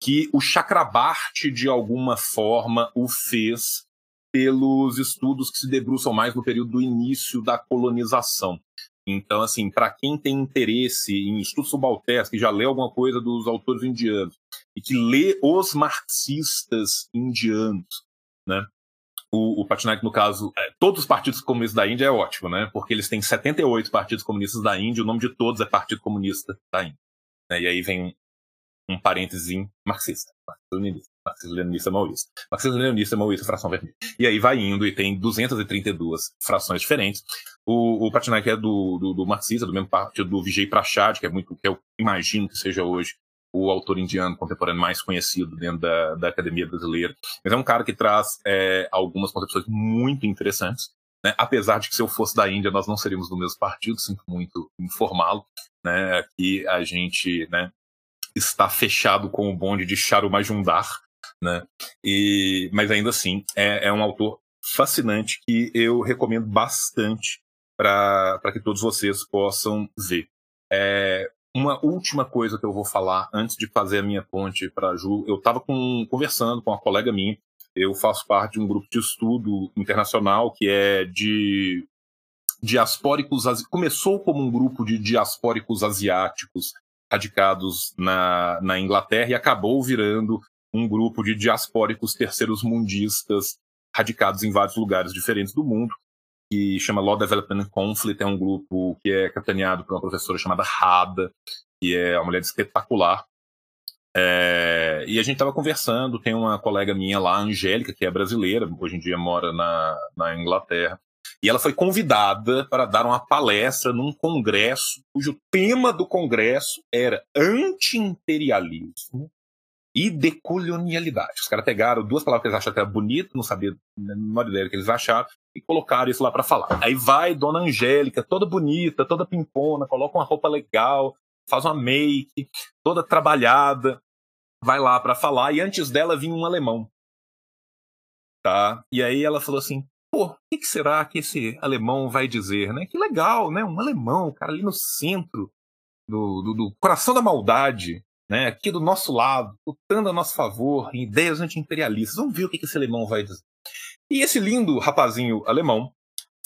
[SPEAKER 1] que o Chakrabarti, de alguma forma, o fez pelos estudos que se debruçam mais no período do início da colonização. Então, assim, para quem tem interesse em estudos subalternos, que já lê alguma coisa dos autores indianos, e que lê os marxistas indianos, né? O, o Patnaik, no caso, é, todos os partidos comunistas da Índia é ótimo, né? Porque eles têm 78 partidos comunistas da Índia, o nome de todos é Partido Comunista da Índia. Né? E aí vem um, um parênteses marxista, marxista-leninista, marxista-leninista maoísta. Marxista-leninista maoísta, fração vermelha. E aí vai indo e tem 232 frações diferentes. O, o Patnaik é do, do, do marxista, do mesmo partido do Vijay Prashad, que é muito, que eu imagino que seja hoje o autor indiano contemporâneo mais conhecido dentro da, da academia brasileira. Mas é um cara que traz é, algumas concepções muito interessantes. Né? Apesar de que se eu fosse da Índia, nós não seríamos do mesmo partido, sinto muito informá-lo. Né? Aqui a gente né, está fechado com o bonde de Charu Majumdar. Né? E, mas ainda assim, é, é um autor fascinante que eu recomendo bastante para que todos vocês possam ver. É, uma última coisa que eu vou falar antes de fazer a minha ponte para a Ju. Eu estava conversando com uma colega minha. Eu faço parte de um grupo de estudo internacional que é de diaspóricos. Começou como um grupo de diaspóricos asiáticos radicados na, na Inglaterra e acabou virando um grupo de diaspóricos terceiros mundistas radicados em vários lugares diferentes do mundo que chama Law Development Conflict, é um grupo que é capitaneado por uma professora chamada Rada, que é uma mulher espetacular. É, e a gente estava conversando, tem uma colega minha lá, Angélica, que é brasileira, hoje em dia mora na, na Inglaterra, e ela foi convidada para dar uma palestra num congresso, cujo tema do congresso era anti-imperialismo e decolonialidade. Os caras pegaram duas palavras que eles acharam que era bonito, não sabia a menor ideia que eles acharam, e colocaram isso lá para falar. Aí vai Dona Angélica, toda bonita, toda pimpona, coloca uma roupa legal, faz uma make, toda trabalhada, vai lá para falar, e antes dela vinha um alemão. Tá? E aí ela falou assim: pô, o que, que, será que esse alemão vai dizer, né? Que legal, né? Um alemão, cara ali no centro do, do, do coração da maldade, né, aqui do nosso lado, lutando a nosso favor em ideias anti-imperialistas. Vamos ver o que esse alemão vai dizer. E esse lindo rapazinho alemão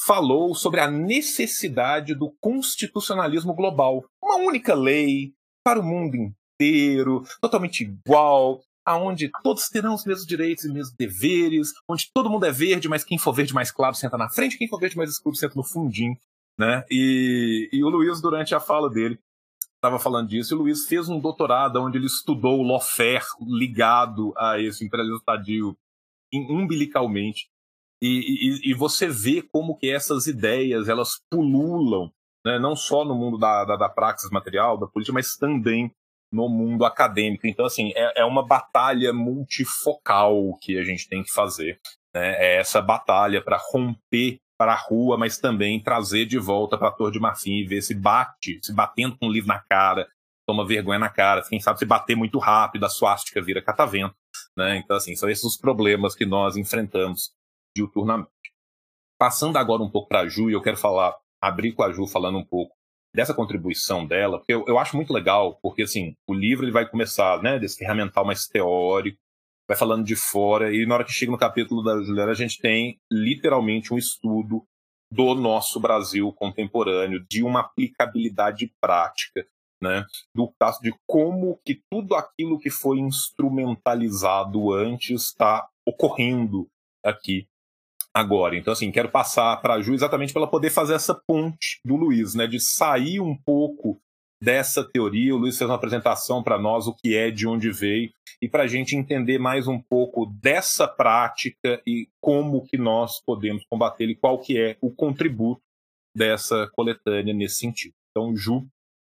[SPEAKER 1] falou sobre a necessidade do constitucionalismo global. Uma única lei para o mundo inteiro, totalmente igual, aonde todos terão os mesmos direitos e os mesmos deveres, onde todo mundo é verde, mas quem for verde mais claro senta na frente, quem for verde mais escuro senta no fundinho. Né? E, e o Luiz, durante a fala dele, estava falando disso, e o Luiz fez um doutorado onde ele estudou o lawfare ligado a esse imperialismo estadio umbilicalmente. E, e, e, você vê como que essas ideias elas pululam, né, não só no mundo da, da, da praxis material, da política, mas também no mundo acadêmico. Então, assim, é, é uma batalha multifocal que a gente tem que fazer. Né? É essa batalha para romper para a rua, mas também trazer de volta para a Torre de Marfim e ver se bate, se batendo com o livro na cara, toma vergonha na cara, quem sabe se bater muito rápido, a suástica vira catavento. Né? Então, assim, são esses os problemas que nós enfrentamos diuturnamente. Passando agora um pouco para a Ju, e eu quero falar, abrir com a Ju falando um pouco dessa contribuição dela, porque eu, eu acho muito legal, porque assim, o livro ele vai começar, né, desse ferramental mais teórico, vai falando de fora, e na hora que chega no capítulo da Juliana, a gente tem literalmente um estudo do nosso Brasil contemporâneo, de uma aplicabilidade prática, né, do caso de como que tudo aquilo que foi instrumentalizado antes está ocorrendo aqui agora. Então, assim, quero passar para a Ju exatamente para ela poder fazer essa ponte do Luiz, né, de sair um pouco dessa teoria. O Luiz fez uma apresentação para nós, o que é, de onde veio, e para a gente entender mais um pouco dessa prática e como que nós podemos combater e qual que é o contributo dessa coletânea nesse sentido. Então, Ju,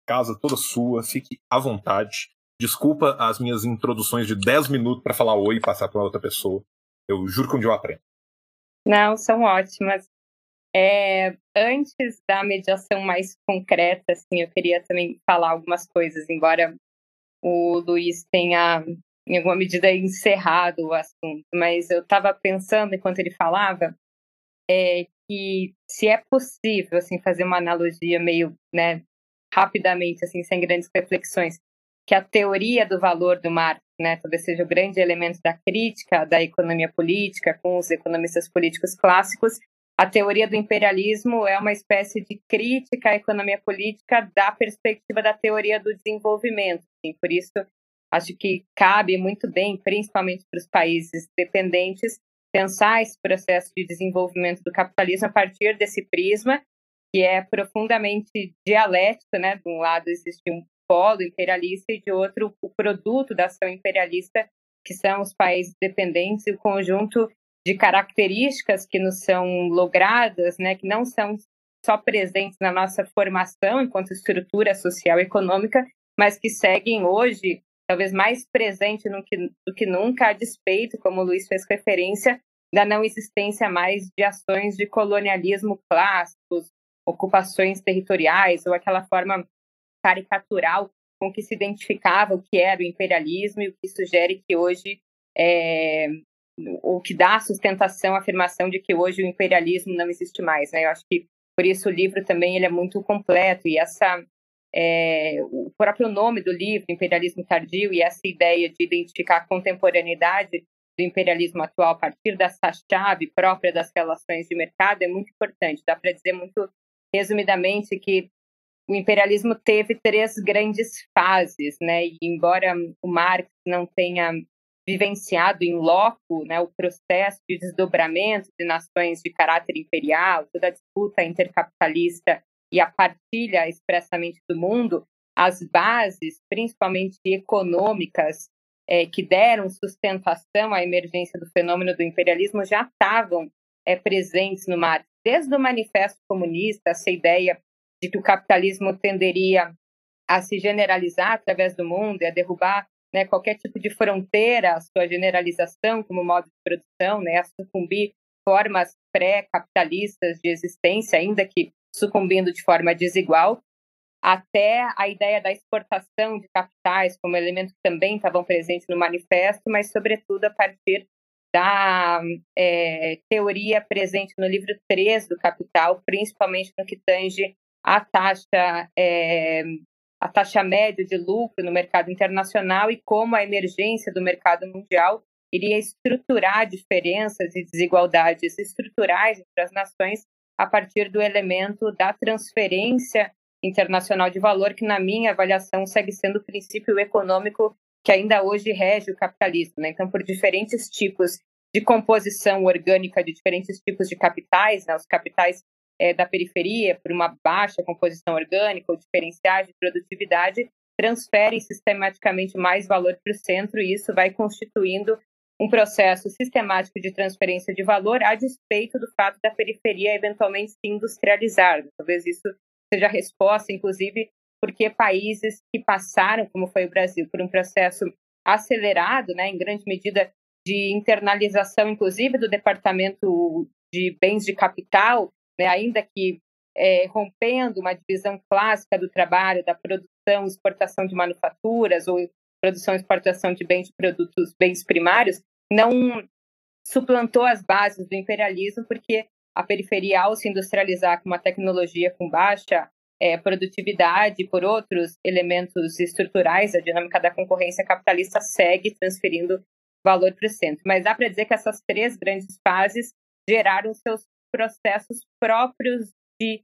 [SPEAKER 1] casa toda sua, fique à vontade. Desculpa as minhas introduções de 10 minutos para falar oi e passar para outra pessoa. Eu juro que um dia eu aprendo.
[SPEAKER 3] Não, são ótimas. É, antes da mediação mais concreta, assim, eu queria também falar algumas coisas, embora o Luiz tenha, em alguma medida, encerrado o assunto, mas eu estava pensando, enquanto ele falava, é, que se é possível, assim, fazer uma analogia meio, né, rapidamente, assim, sem grandes reflexões, que a teoria do valor do Marx, né, talvez seja o grande elemento da crítica da economia política com os economistas políticos clássicos, a teoria do imperialismo é uma espécie de crítica à economia política da perspectiva da teoria do desenvolvimento. Assim, por isso, acho que cabe muito bem, principalmente para os países dependentes, pensar esse processo de desenvolvimento do capitalismo a partir desse prisma, que é profundamente dialético. Né? De um lado existe um polo imperialista e de outro o produto da ação imperialista, que são os países dependentes e o conjunto de características que nos são logradas, né, que não são só presentes na nossa formação enquanto estrutura social e econômica, mas que seguem hoje, talvez mais presente do que, do que nunca, a despeito, como o Luiz fez referência, da não existência mais de ações de colonialismo clássicos, ocupações territoriais, ou aquela forma caricatural com que se identificava o que era o imperialismo e o que sugere que hoje é, o que dá sustentação à afirmação de que hoje o imperialismo não existe mais. Né? Eu acho que por isso o livro também ele é muito completo e essa é, o próprio nome do livro, Imperialismo Tardio, e essa ideia de identificar a contemporaneidade do imperialismo atual a partir dessa chave própria das relações de mercado é muito importante. Dá para dizer muito resumidamente que o imperialismo teve três grandes fases, né? E embora o Marx não tenha vivenciado em loco né, o processo de desdobramento de nações de caráter imperial, toda a disputa intercapitalista e a partilha expressamente do mundo, as bases, principalmente econômicas, é, que deram sustentação à emergência do fenômeno do imperialismo já estavam é, presentes no Marx. Desde o Manifesto Comunista, essa ideia de que o capitalismo tenderia a se generalizar através do mundo e a derrubar né, qualquer tipo de fronteira, sua generalização como modo de produção, né, a sucumbir formas pré-capitalistas de existência, ainda que sucumbindo de forma desigual, até a ideia da exportação de capitais como elemento que também estavam presentes no manifesto, mas sobretudo a partir da é, teoria presente no livro 3 do Capital, principalmente no que tange a taxa é, a taxa média de lucro no mercado internacional e como a emergência do mercado mundial iria estruturar diferenças e desigualdades estruturais entre as nações a partir do elemento da transferência internacional de valor, que, na minha avaliação, segue sendo o princípio econômico que ainda hoje rege o capitalismo. Né? Então, por diferentes tipos de composição orgânica de diferentes tipos de capitais, né? os capitais é, da periferia por uma baixa composição orgânica ou diferenciais de produtividade transferem sistematicamente mais valor para o centro e isso vai constituindo um processo sistemático de transferência de valor a despeito do fato da periferia eventualmente se industrializar. Talvez isso seja a resposta, inclusive, porque países que passaram, como foi o Brasil, por um processo acelerado, né, em grande medida de internalização, inclusive, do departamento de bens de capital né, ainda que é, rompendo uma divisão clássica do trabalho, da produção, exportação de manufaturas ou produção e exportação de bens produtos, bens primários, não suplantou as bases do imperialismo, porque a periferia, ao se industrializar com uma tecnologia com baixa é, produtividade, por outros elementos estruturais, a dinâmica da concorrência capitalista segue transferindo valor para o centro. Mas dá para dizer que essas três grandes fases geraram seus processos próprios de,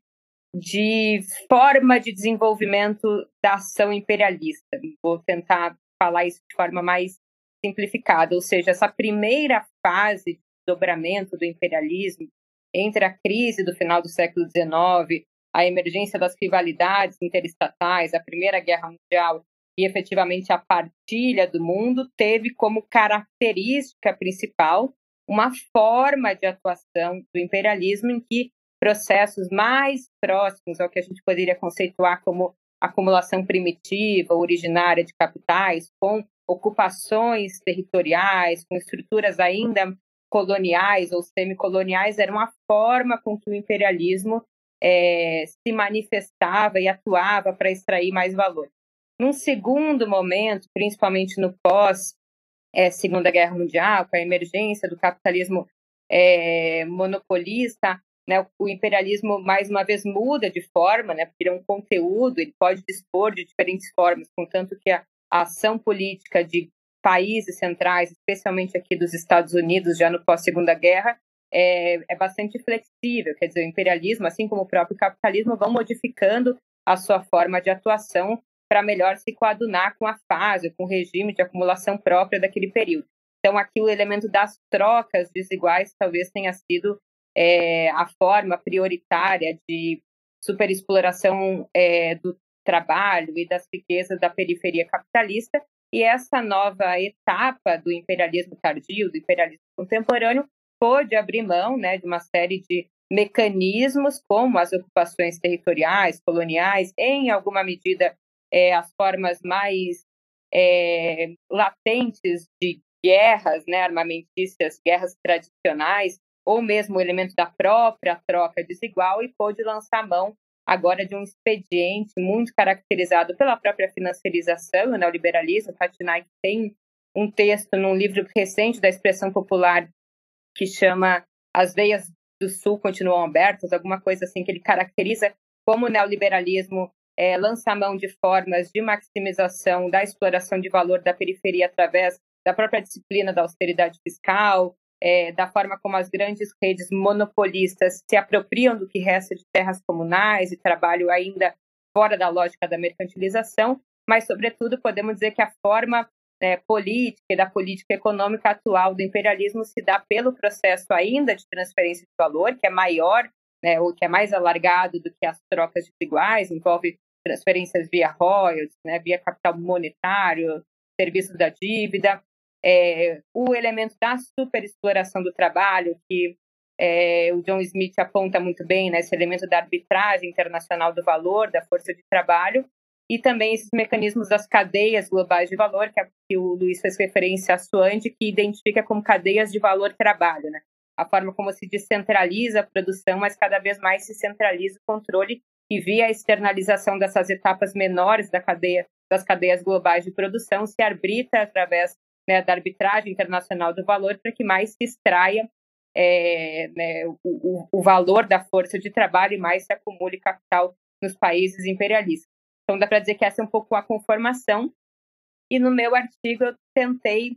[SPEAKER 3] de forma de desenvolvimento da ação imperialista. Vou tentar falar isso de forma mais simplificada, ou seja, essa primeira fase de dobramento do imperialismo entre a crise do final do século XIX, a emergência das rivalidades interestatais, a Primeira Guerra Mundial e efetivamente a partilha do mundo, teve como característica principal uma forma de atuação do imperialismo em que processos mais próximos ao que a gente poderia conceituar como acumulação primitiva, originária de capitais, com ocupações territoriais, com estruturas ainda coloniais ou semicoloniais, era uma forma com que o imperialismo é, se manifestava e atuava para extrair mais valor. Num segundo momento, principalmente no pós é, Segunda Guerra Mundial, com a emergência do capitalismo é, monopolista, né, o imperialismo mais uma vez muda de forma, né, porque é um conteúdo, ele pode dispor de diferentes formas, contanto que a, a ação política de países centrais, especialmente aqui dos Estados Unidos, já no pós-segunda guerra, é, é, bastante flexível. Quer dizer, o imperialismo, assim como o próprio capitalismo, vão modificando a sua forma de atuação para melhor se coadunar com a fase, com o regime de acumulação própria daquele período. Então, aqui o elemento das trocas desiguais talvez tenha sido é, a forma prioritária de superexploração é, do trabalho e das riquezas da periferia capitalista, e essa nova etapa do imperialismo tardio, do imperialismo contemporâneo, pôde abrir mão né, de uma série de mecanismos, como as ocupações territoriais, coloniais, em alguma medida é, as formas mais é, latentes de guerras né, armamentícias, guerras tradicionais, ou mesmo o elemento da própria troca desigual, e pôde lançar mão agora de um expediente muito caracterizado pela própria financiarização, o neoliberalismo. Katinaik tem um texto num livro recente da expressão popular que chama As Veias do Sul Continuam Abertas, alguma coisa assim, que ele caracteriza como o neoliberalismo é, lança mão de formas de maximização da exploração de valor da periferia através da própria disciplina da austeridade fiscal, é, da forma como as grandes redes monopolistas se apropriam do que resta de terras comunais e trabalho ainda fora da lógica da mercantilização, mas, sobretudo, podemos dizer que a forma é, política e da política econômica atual do imperialismo se dá pelo processo ainda de transferência de valor, que é maior, né, ou que é mais alargado do que as trocas desiguais, envolve transferências via royalties, né, via capital monetário, serviços da dívida, é, o elemento da superexploração do trabalho, que é, o John Smith aponta muito bem, né, esse elemento da arbitragem internacional do valor, da força de trabalho, e também esses mecanismos das cadeias globais de valor, que, a, que o Luiz fez referência a Suande, que identifica como cadeias de valor trabalho, né? a forma como se descentraliza a produção, mas cada vez mais se centraliza o controle e via a externalização dessas etapas menores da cadeia, das cadeias globais de produção, se arbitra através né, da arbitragem internacional do valor para que mais se extraia é, né, o, o, valor da força de trabalho e mais se acumule capital nos países imperialistas. Então, dá para dizer que essa é um pouco a conformação. E no meu artigo eu tentei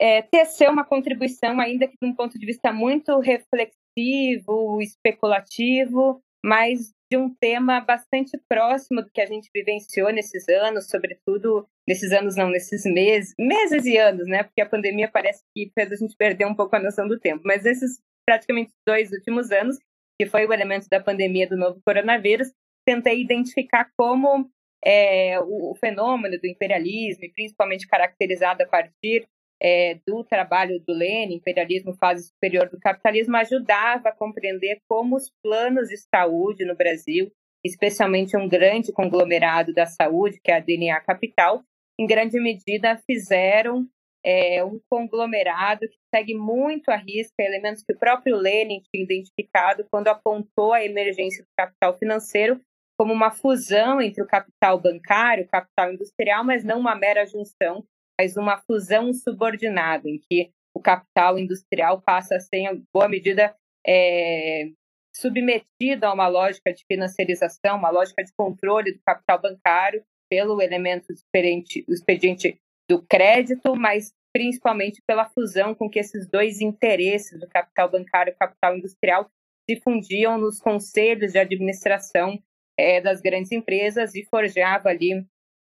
[SPEAKER 3] é, tecer uma contribuição, ainda que de um ponto de vista muito reflexivo, especulativo, mas de um tema bastante próximo do que a gente vivenciou nesses anos, sobretudo nesses anos não, nesses meses, meses e anos, né? Porque a pandemia parece que fez a gente perder um pouco a noção do tempo. Mas esses praticamente dois últimos anos, que foi o elemento da pandemia do novo coronavírus, tentei identificar como é, o, o, fenômeno do imperialismo, principalmente caracterizado a partir é, do trabalho do Lenin, Imperialismo Fase Superior do Capitalismo, ajudava a compreender como os planos de saúde no Brasil, especialmente um grande conglomerado da saúde, que é a DNA Capital, em grande medida fizeram é um conglomerado que segue muito a risca elementos que o próprio Lenin tinha identificado quando apontou a emergência do capital financeiro como uma fusão entre o capital bancário o capital industrial, mas não uma mera junção, mas uma fusão subordinada, em que o capital industrial passa a ser, em boa medida, é, submetido a uma lógica de financiarização, uma lógica de controle do capital bancário pelo elemento do expediente do crédito, mas principalmente pela fusão com que esses dois interesses, o capital bancário e capital industrial, se fundiam nos conselhos de administração é, das grandes empresas e forjava ali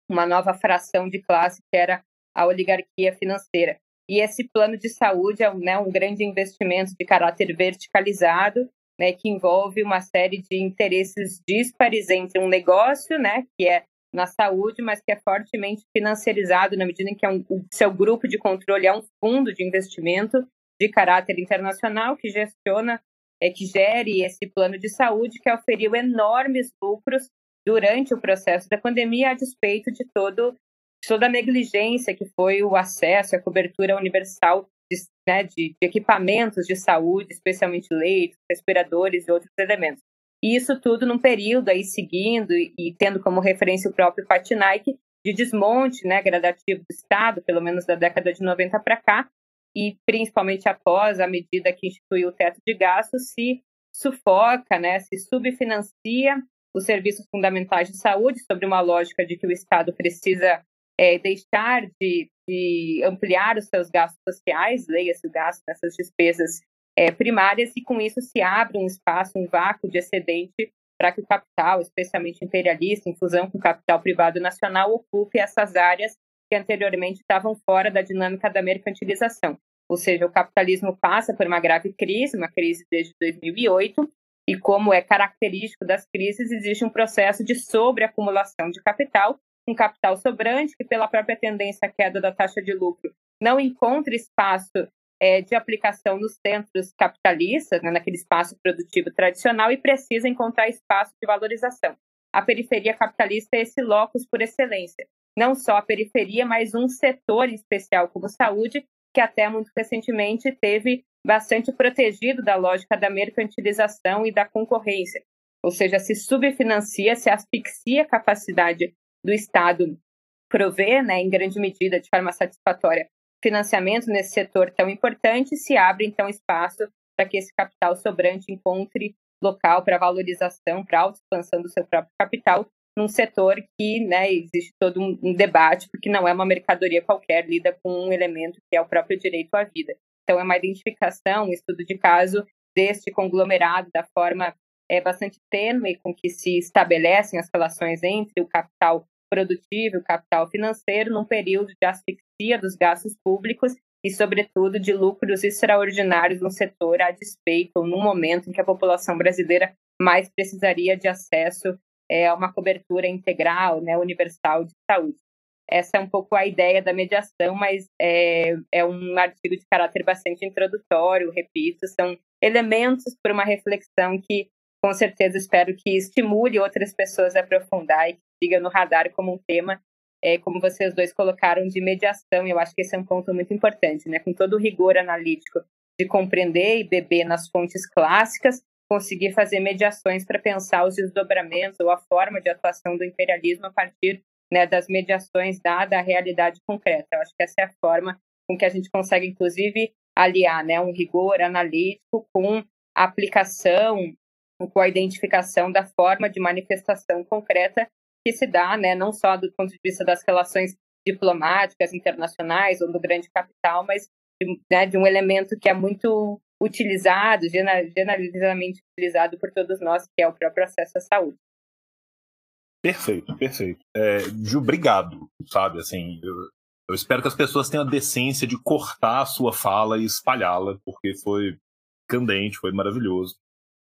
[SPEAKER 3] uma nova fração de classe que era a oligarquia financeira. E esse plano de saúde é né, um grande investimento de caráter verticalizado, né, que envolve uma série de interesses díspares entre um negócio, né, que é na saúde, mas que é fortemente financiarizado na medida em que é um, o seu grupo de controle é um fundo de investimento de caráter internacional que gestiona, é, que gere esse plano de saúde que oferiu enormes lucros durante o processo da pandemia, a despeito de todo, toda a negligência que foi o acesso à cobertura universal de, né, de, de equipamentos de saúde, especialmente leitos, respiradores e outros elementos. E isso tudo num período aí seguindo e, e tendo como referência o próprio Patinaik de desmonte né, gradativo do Estado, pelo menos da década de 90 para cá, e principalmente após a medida que instituiu o teto de gastos, se sufoca, né, se subfinancia os serviços fundamentais de saúde, sobre uma lógica de que o Estado precisa é, deixar de, de, ampliar os seus gastos sociais, leia-se o gasto nessas despesas é, primárias, e com isso se abre um espaço, um vácuo de excedente para que o capital, especialmente imperialista, em fusão com o capital privado nacional, ocupe essas áreas que anteriormente estavam fora da dinâmica da mercantilização. Ou seja, o capitalismo passa por uma grave crise, uma crise desde 2008, e como é característico das crises, existe um processo de sobreacumulação de capital, um capital sobrante que, pela própria tendência à queda da taxa de lucro, não encontra espaço é, de aplicação nos centros capitalistas, né, naquele espaço produtivo tradicional, e precisa encontrar espaço de valorização. A periferia capitalista é esse locus por excelência. Não só a periferia, mas um setor especial como saúde, que até muito recentemente teve bastante protegido da lógica da mercantilização e da concorrência. Ou seja, se subfinancia, se asfixia a capacidade do Estado prover, né, em grande medida, de forma satisfatória, financiamento nesse setor tão importante, se abre então espaço para que esse capital sobrante encontre local para valorização, para autoexpansão do seu próprio capital, num setor que né, existe todo um, um, debate, porque não é uma mercadoria qualquer, lida com um elemento que é o próprio direito à vida. Então, é uma identificação, um estudo de caso deste conglomerado, da forma é, bastante tênue com que se estabelecem as relações entre o capital produtivo capital financeiro, num período de asfixia dos gastos públicos e, sobretudo, de lucros extraordinários no setor a despeito, num momento em que a população brasileira mais precisaria de acesso é, a uma cobertura integral, né, universal de saúde. Essa é um pouco a ideia da mediação, mas é, é um artigo de caráter bastante introdutório, repito, são elementos para uma reflexão que, com certeza, espero que estimule outras pessoas a aprofundar e que siga no radar como um tema é, como vocês dois colocaram, de mediação. Eu acho que esse é um ponto muito importante, né? Com todo o rigor analítico de compreender e beber nas fontes clássicas, conseguir fazer mediações para pensar os desdobramentos ou a forma de atuação do imperialismo a partir né, das mediações dada a realidade concreta. Eu acho que essa é a forma com que a gente consegue, inclusive, aliar né, um rigor analítico com a aplicação, com a identificação da forma de manifestação concreta que se dá, né, não só do ponto de vista das relações diplomáticas internacionais ou do grande capital, mas de, né, de um elemento que é muito utilizado, generalizadamente utilizado por todos nós, que é o próprio acesso à saúde.
[SPEAKER 1] Perfeito, perfeito. É, obrigado, sabe, assim, eu, eu espero que as pessoas tenham a decência de cortar a sua fala e espalhá-la, porque foi candente, foi maravilhoso.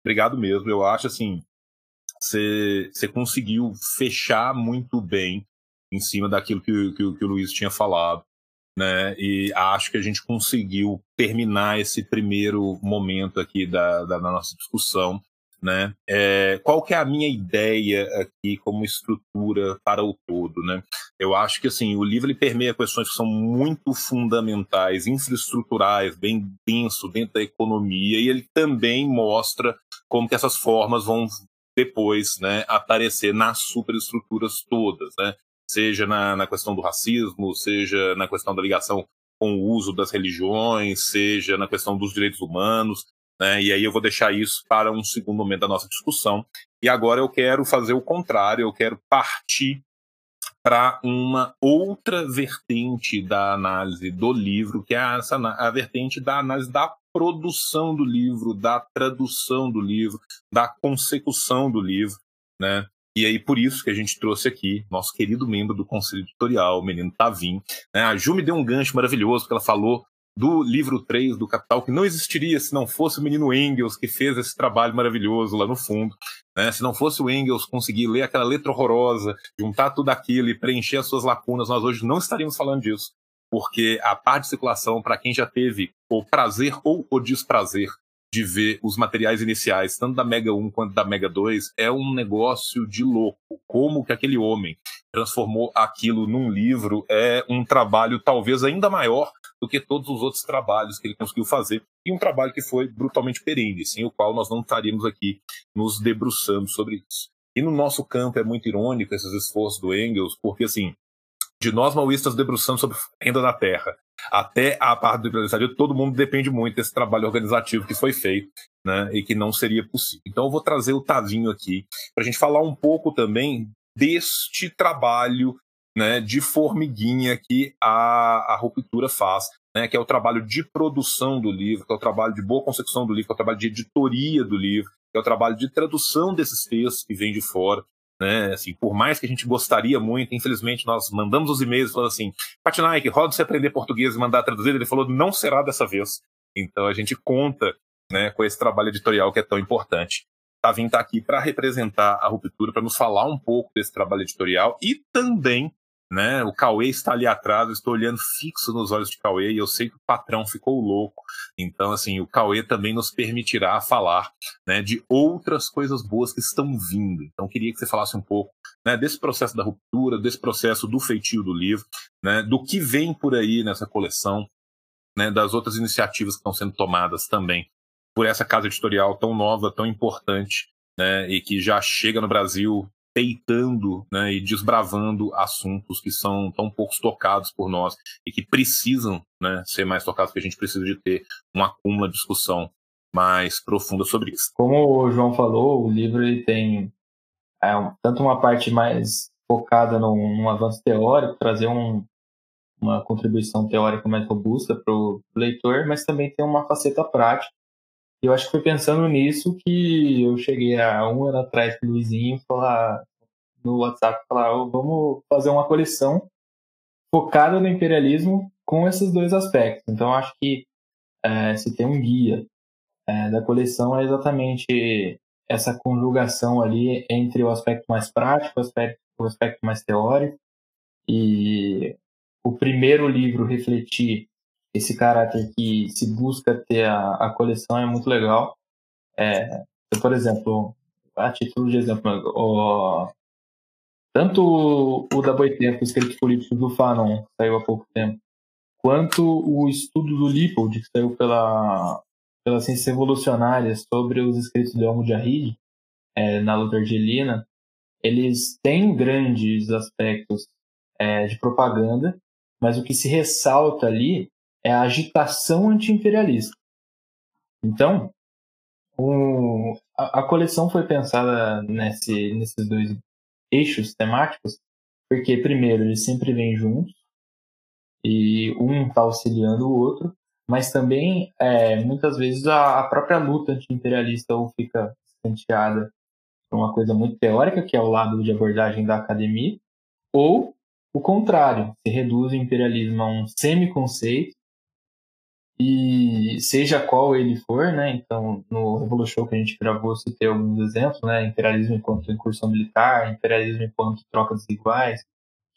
[SPEAKER 1] Obrigado mesmo. Eu acho assim, você conseguiu fechar muito bem em cima daquilo que, que, que o Luiz tinha falado. Né? E acho que a gente conseguiu terminar esse primeiro momento aqui da, da, da nossa discussão né? É, qual que é a minha ideia aqui como estrutura para o todo, né? Eu acho que assim o livro ele permeia questões que são muito fundamentais, infraestruturais, bem denso dentro da economia e ele também mostra como que essas formas vão depois, né, aparecer nas superestruturas todas, né? Seja na, na questão do racismo, seja na questão da ligação com o uso das religiões, seja na questão dos direitos humanos, né? E aí eu vou deixar isso para um segundo momento da nossa discussão. E agora eu quero fazer o contrário, eu quero partir para uma outra vertente da análise do livro, que é essa, a vertente da análise da produção do livro, da tradução do livro, da consecução do livro, né? E aí, por isso que a gente trouxe aqui nosso querido membro do Conselho Editorial, o menino Tavim. Né? A Ju me deu um gancho maravilhoso, porque ela falou do livro 3 do Capital, que não existiria se não fosse o menino Engels que fez esse trabalho maravilhoso lá no fundo. Né? Se não fosse o Engels conseguir ler aquela letra horrorosa, juntar tudo aquilo e preencher as suas lacunas, nós hoje não estaríamos falando disso. Porque a parte de circulação, para quem já teve o prazer ou o desprazer de ver os materiais iniciais, tanto da Mega 1 quanto da Mega 2, é um negócio de louco. Como que aquele homem transformou aquilo num livro é um trabalho talvez ainda maior do que todos os outros trabalhos que ele conseguiu fazer, e um trabalho que foi brutalmente perene, sem o qual nós não estaríamos aqui nos debruçando sobre isso. E no nosso campo é muito irônico esses esforços do Engels, porque assim, de nós maoístas debruçando sobre a renda da terra até a parte do empresariado, todo mundo depende muito desse trabalho organizativo que foi feito, né, e que não seria possível. Então eu vou trazer o Tavinho aqui para a gente falar um pouco também deste trabalho né, de formiguinha que a, a ruptura faz, né, que é o trabalho de produção do livro, que é o trabalho de boa concepção do livro, que é o trabalho de editoria do livro, que é o trabalho de tradução desses textos que vêm de fora. Né, assim, por mais que a gente gostaria muito, infelizmente nós mandamos os e-mails falando assim, Patinaik, roda você aprender português e mandar traduzir, ele falou, não será dessa vez. Então a gente conta né, com esse trabalho editorial que é tão importante. Tavim está aqui para representar a ruptura, para nos falar um pouco desse trabalho editorial e também né? O Cauê está ali atrás, eu estou olhando fixo nos olhos de Cauê e eu sei que o patrão ficou louco. Então, assim, o Cauê também nos permitirá falar né, de outras coisas boas que estão vindo. Então, queria que você falasse um pouco né, desse processo da ruptura, desse processo do feitio do livro, né, do que vem por aí nessa coleção, né, das outras iniciativas que estão sendo tomadas também por essa casa editorial tão nova, tão importante, né, e que já chega no Brasil peitando né, e desbravando assuntos que são tão poucos tocados por nós e que precisam né, ser mais tocados, que a gente precisa de ter uma acúmulo de discussão mais profunda sobre isso.
[SPEAKER 4] Como o João falou, o livro ele tem é, tanto uma parte mais focada num, num avanço teórico, trazer um, uma contribuição teórica mais robusta para o leitor, mas também tem uma faceta prática e eu acho que foi pensando nisso que eu cheguei há um ano atrás com o Luizinho falar no WhatsApp falar, oh, vamos fazer uma coleção focada no imperialismo com esses dois aspectos. Então acho que é, se tem um guia é, da coleção é exatamente essa conjugação ali entre o aspecto mais prático, o aspecto, o aspecto mais teórico e o primeiro livro refletir esse caráter que se busca ter a, a coleção é muito legal. É, por exemplo, a título de exemplo, o, tanto o, da Boitempo, Escritos Políticos do Fanon, que saiu há pouco tempo, quanto o estudo do Lippold, que saiu pela, pela Ciência Revolucionária sobre os escritos de Almo Jarrid, é, na luta argelina, eles têm grandes aspectos é, de propaganda, mas o que se ressalta ali é a agitação anti-imperialista. Então, o, a, a, coleção foi pensada nesse, nesses dois eixos temáticos, porque, primeiro, eles sempre vêm juntos, e um está auxiliando o outro, mas também, é, muitas vezes, a, a própria luta anti-imperialista ou fica escanteada por uma coisa muito teórica, que é o lado de abordagem da academia, ou o contrário, se reduz o imperialismo a um semi-conceito e seja qual ele for, né? Então, no Revolution que a gente gravou, citei alguns exemplos, né? Imperialismo enquanto incursão militar, imperialismo enquanto troca desiguais,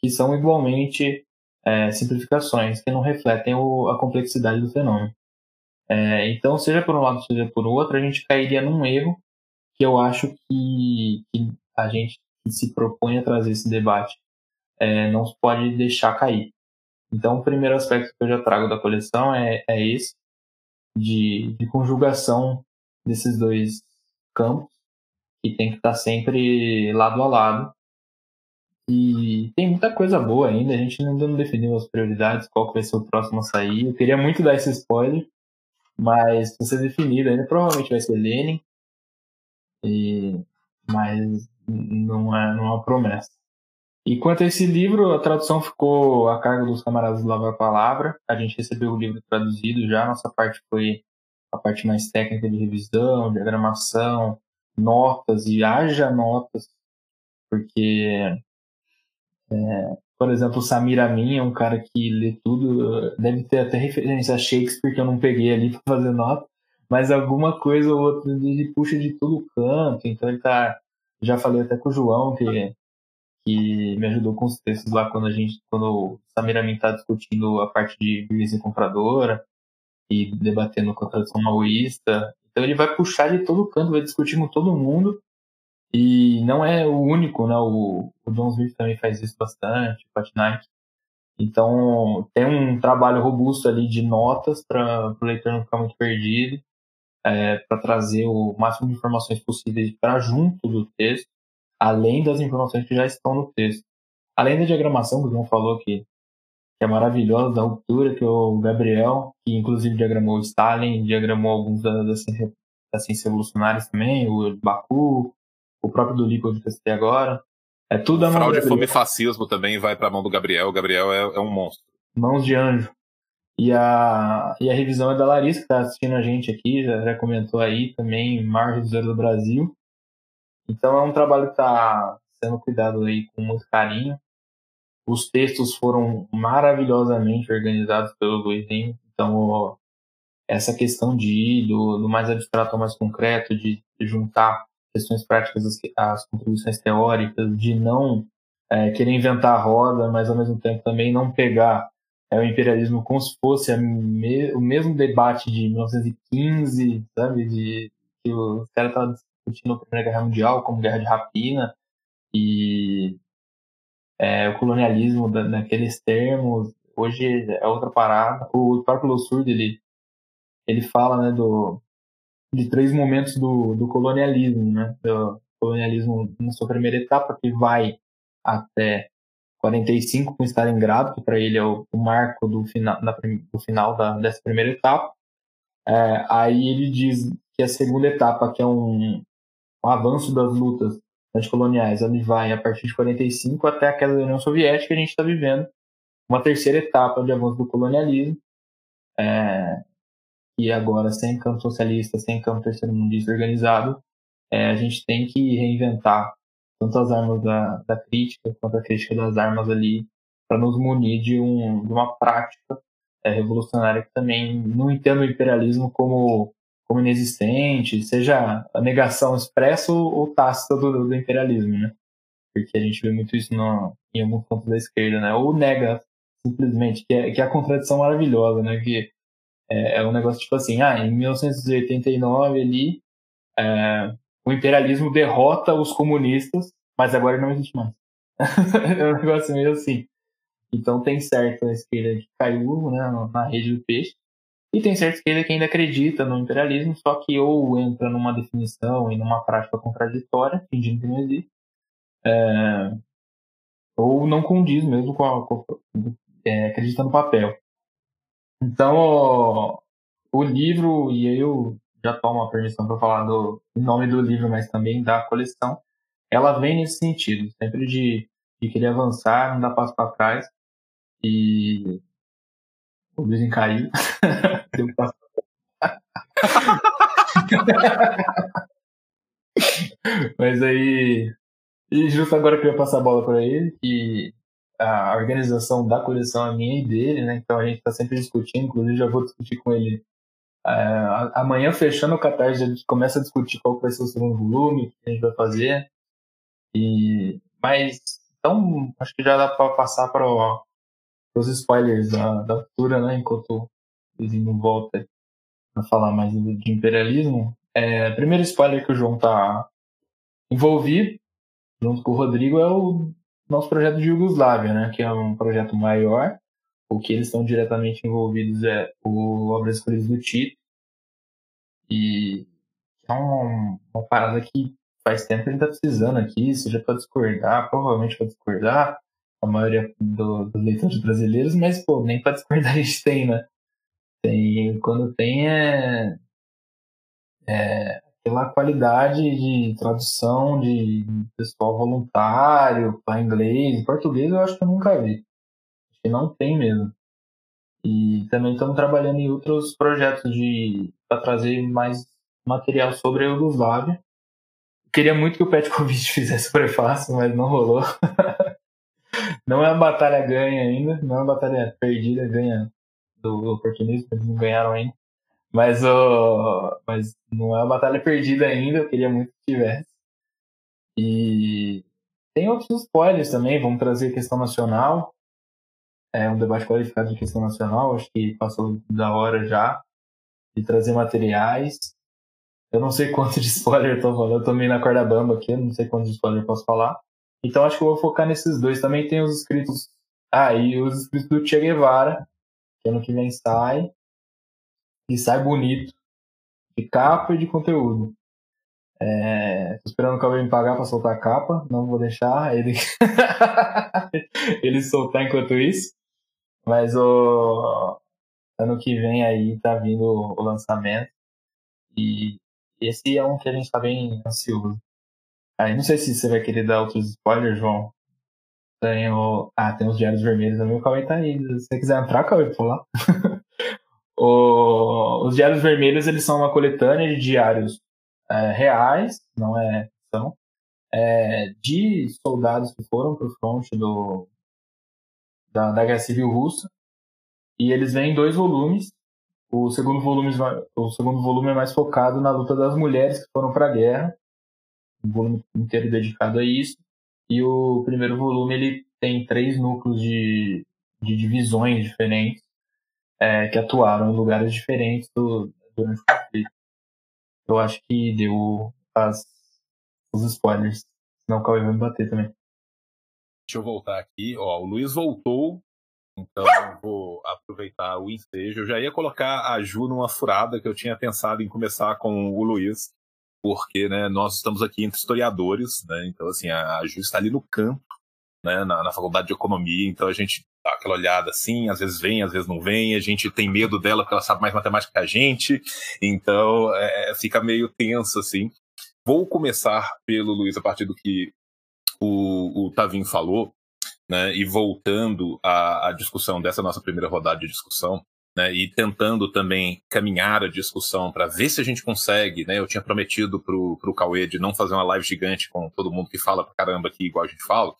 [SPEAKER 4] que são igualmente é, simplificações que não refletem o, a complexidade do fenômeno. É, então, seja por um lado, seja por outro, a gente cairia num erro que eu acho que, que a gente que se propõe a trazer esse debate é, não pode deixar cair. Então, o primeiro aspecto que eu já trago da coleção é, é esse, de, de conjugação desses dois campos, que tem que estar sempre lado a lado. E tem muita coisa boa ainda, a gente ainda não definiu as prioridades, qual vai ser o próximo a sair. Eu queria muito dar esse spoiler, mas se ser definido ainda, provavelmente vai ser Lenin. E, mas não é, não é uma promessa. E quanto a esse livro, a tradução ficou a cargo dos camaradas do Lava Palavra. A gente recebeu o livro traduzido já, nossa parte foi a parte mais técnica de revisão, diagramação, notas e haja notas, porque, é, por exemplo, o Samir Amin é um cara que lê tudo, deve ter até referência a Shakespeare que eu não peguei ali *laughs* para fazer nota, mas alguma coisa ou outra ele puxa de todo canto, então ele tá. Já falei até com o João que que me ajudou com os textos lá quando a gente, quando o Samir está discutindo a parte de violência compradora e debatendo com a tradição maoísta. Então ele vai puxar de todo canto, vai discutir com todo mundo. E não é o único, né? O, o John Smith também faz isso bastante, o Patnaik. Então tem um trabalho robusto ali de notas para o leitor não ficar muito perdido, é, para trazer o máximo de informações possíveis para junto do texto além das informações que já estão no texto. Além da diagramação que o João falou que, que é maravilhosa, da ruptura, que o Gabriel, que inclusive diagramou o Stalin, diagramou alguns da, da, da ciência revolucionárias também, o Baku, o próprio do Lipo que eu testei agora. É tudo a
[SPEAKER 1] Fraude, fome e fascismo também vai para a mão do Gabriel. O Gabriel é, é, um monstro.
[SPEAKER 4] Mãos de anjo. E a, e a revisão é da Larissa, que está assistindo a gente aqui, já, já comentou aí também, maior revisora do Brasil. Então é um trabalho que está sendo cuidado aí com muito carinho. Os textos foram maravilhosamente organizados pelo Luizinho. Então essa questão de ir do, do mais abstrato ao mais concreto, de, juntar questões práticas às, às, contribuições teóricas, de não é, querer inventar a roda, mas ao mesmo tempo também não pegar é, o imperialismo como se fosse me, o mesmo debate de 1915, sabe? De que os caras estavam discutindo a Primeira Guerra Mundial como guerra de rapina e é, o colonialismo da, naqueles termos. Hoje é outra parada. O próprio Losurdo, ele, ele fala né, do, de três momentos do, do colonialismo, né? Do colonialismo na sua primeira etapa, que vai até 45 com Stalingrado, que para ele é o, o, marco do final, da, do final da, dessa primeira etapa. É, aí ele diz que a segunda etapa, que é um, o avanço das lutas anticoloniais, ele vai a partir de 45 até a queda da União Soviética, a gente está vivendo uma terceira etapa de avanço do colonialismo, é, e agora sem campo socialista, sem campo terceiro mundista organizado, é, a gente tem que reinventar tanto as armas da, da crítica quanto a crítica das armas ali para nos munir de, um, de uma prática é, revolucionária que também não entenda o imperialismo como como inexistente, seja a negação expressa ou tácita do, do, imperialismo, né? Porque a gente vê muito isso no, em alguns pontos da esquerda, né? Ou nega simplesmente, que é, que é a contradição maravilhosa, né? Que é, é um negócio tipo assim, ah, em 1989 ali, é, o imperialismo derrota os comunistas, mas agora não existe mais. *laughs* é um negócio meio assim. Então tem certo a esquerda que caiu né, na rede do peixe, e tem esquerda que ainda acredita no imperialismo, só que ou entra numa definição e numa prática contraditória, fingindo que não existe, é, ou não condiz mesmo com, a, com é, acredita no papel. Então, ó, o livro, e aí eu já tomo a permissão para falar do nome do livro, mas também da coleção, ela vem nesse sentido, sempre de, de querer avançar, não dar passo para trás, e o Luizinho caiu. *laughs* Deu passo. *laughs* Mas aí. E justo agora que eu ia passar a bola para ele, que a organização da coleção é minha e dele, né? Então a gente está sempre discutindo, inclusive já vou discutir com ele. Uh, amanhã, fechando o Catarse, a gente começa a discutir qual vai ser o segundo volume, o que a gente vai fazer. E, mas, então, acho que já dá para passar para os spoilers da, da altura, né? Enquanto o vizinho volta a falar mais de imperialismo. É, primeiro spoiler que o João tá envolvido, junto com o Rodrigo, é o nosso projeto de Yugoslávia, né? Que é um projeto maior. O que eles estão diretamente envolvidos é o Obras Escolhidas do Tito. E é uma, uma parada que faz tempo que a gente tá precisando aqui, seja para discordar, provavelmente para discordar, a maioria do, dos leitores brasileiros, mas, pô, nem para discordar *laughs* a gente tem, né? Tem, quando tem é, é aquela qualidade de tradução de pessoal voluntário para inglês, português eu acho que eu nunca vi. Acho que não tem mesmo. E também estamos trabalhando em outros projetos de para trazer mais material sobre a Yugoslávia. Queria muito que o Petkovic *laughs* fizesse o prefácio, mas não rolou. *laughs* não é uma batalha ganha ainda, não é uma batalha perdida, ganha do oportunismo, eles não ganharam ainda. Mas, oh, mas não é uma batalha perdida ainda, eu queria muito que tivesse. E tem outros spoilers também, vamos trazer questão nacional. É um debate qualificado de questão nacional, acho que passou da hora já de trazer materiais. Eu não sei quanto de spoiler eu tô falando, eu tô meio na corda bamba aqui, eu não sei quanto de spoiler eu posso falar. Então acho que eu vou focar nesses dois. Também tem os escritos. Ah, e os escritos do Che Guevara, que ano que vem sai. E sai bonito. De capa e de conteúdo. É, tô esperando o Cauê me pagar pra soltar a capa. Não vou deixar ele, *laughs* ele soltar enquanto isso. Mas o ano que vem aí tá vindo o lançamento. E esse é um que a gente tá bem ansioso. Aí não sei se você vai querer dar outros spoilers, João. Tem o... Ah, tem os Diários Vermelhos também, o Cauê tá aí. Se você quiser entrar, Cauê, por lá. *laughs* o... Os Diários Vermelhos, eles são uma coletânea de diários é, reais, não é ficção, é, de soldados que foram pro fronte do... da, da Guerra Civil Russa. E eles vêm em dois volumes. O segundo volume, o segundo volume é mais focado na luta das mulheres que foram para a guerra um volume inteiro dedicado a isso. E o primeiro volume ele tem três núcleos de, de divisões diferentes é, que atuaram em lugares diferentes do, durante o conflito. Eu acho que deu as, os spoilers, senão o Cauê vai me bater também.
[SPEAKER 1] Deixa eu voltar aqui. Ó, o Luiz voltou, então eu vou aproveitar o ensejo. Eu já ia colocar a Ju numa furada que eu tinha pensado em começar com o Luiz, porque né, nós estamos aqui entre historiadores, né, então assim, a, a Ju está ali no campo, né, na, na, faculdade de economia, então a gente dá aquela olhada assim, às vezes vem, às vezes não vem, a gente tem medo dela porque ela sabe mais matemática que a gente, então é, fica meio tenso assim. Vou começar pelo Luiz a partir do que o, o Tavim falou, né, e voltando à, à discussão dessa nossa primeira rodada de discussão, né, e tentando também caminhar a discussão para ver se a gente consegue, né, eu tinha prometido para o Cauê de não fazer uma live gigante com todo mundo que fala pra caramba aqui, igual a gente fala,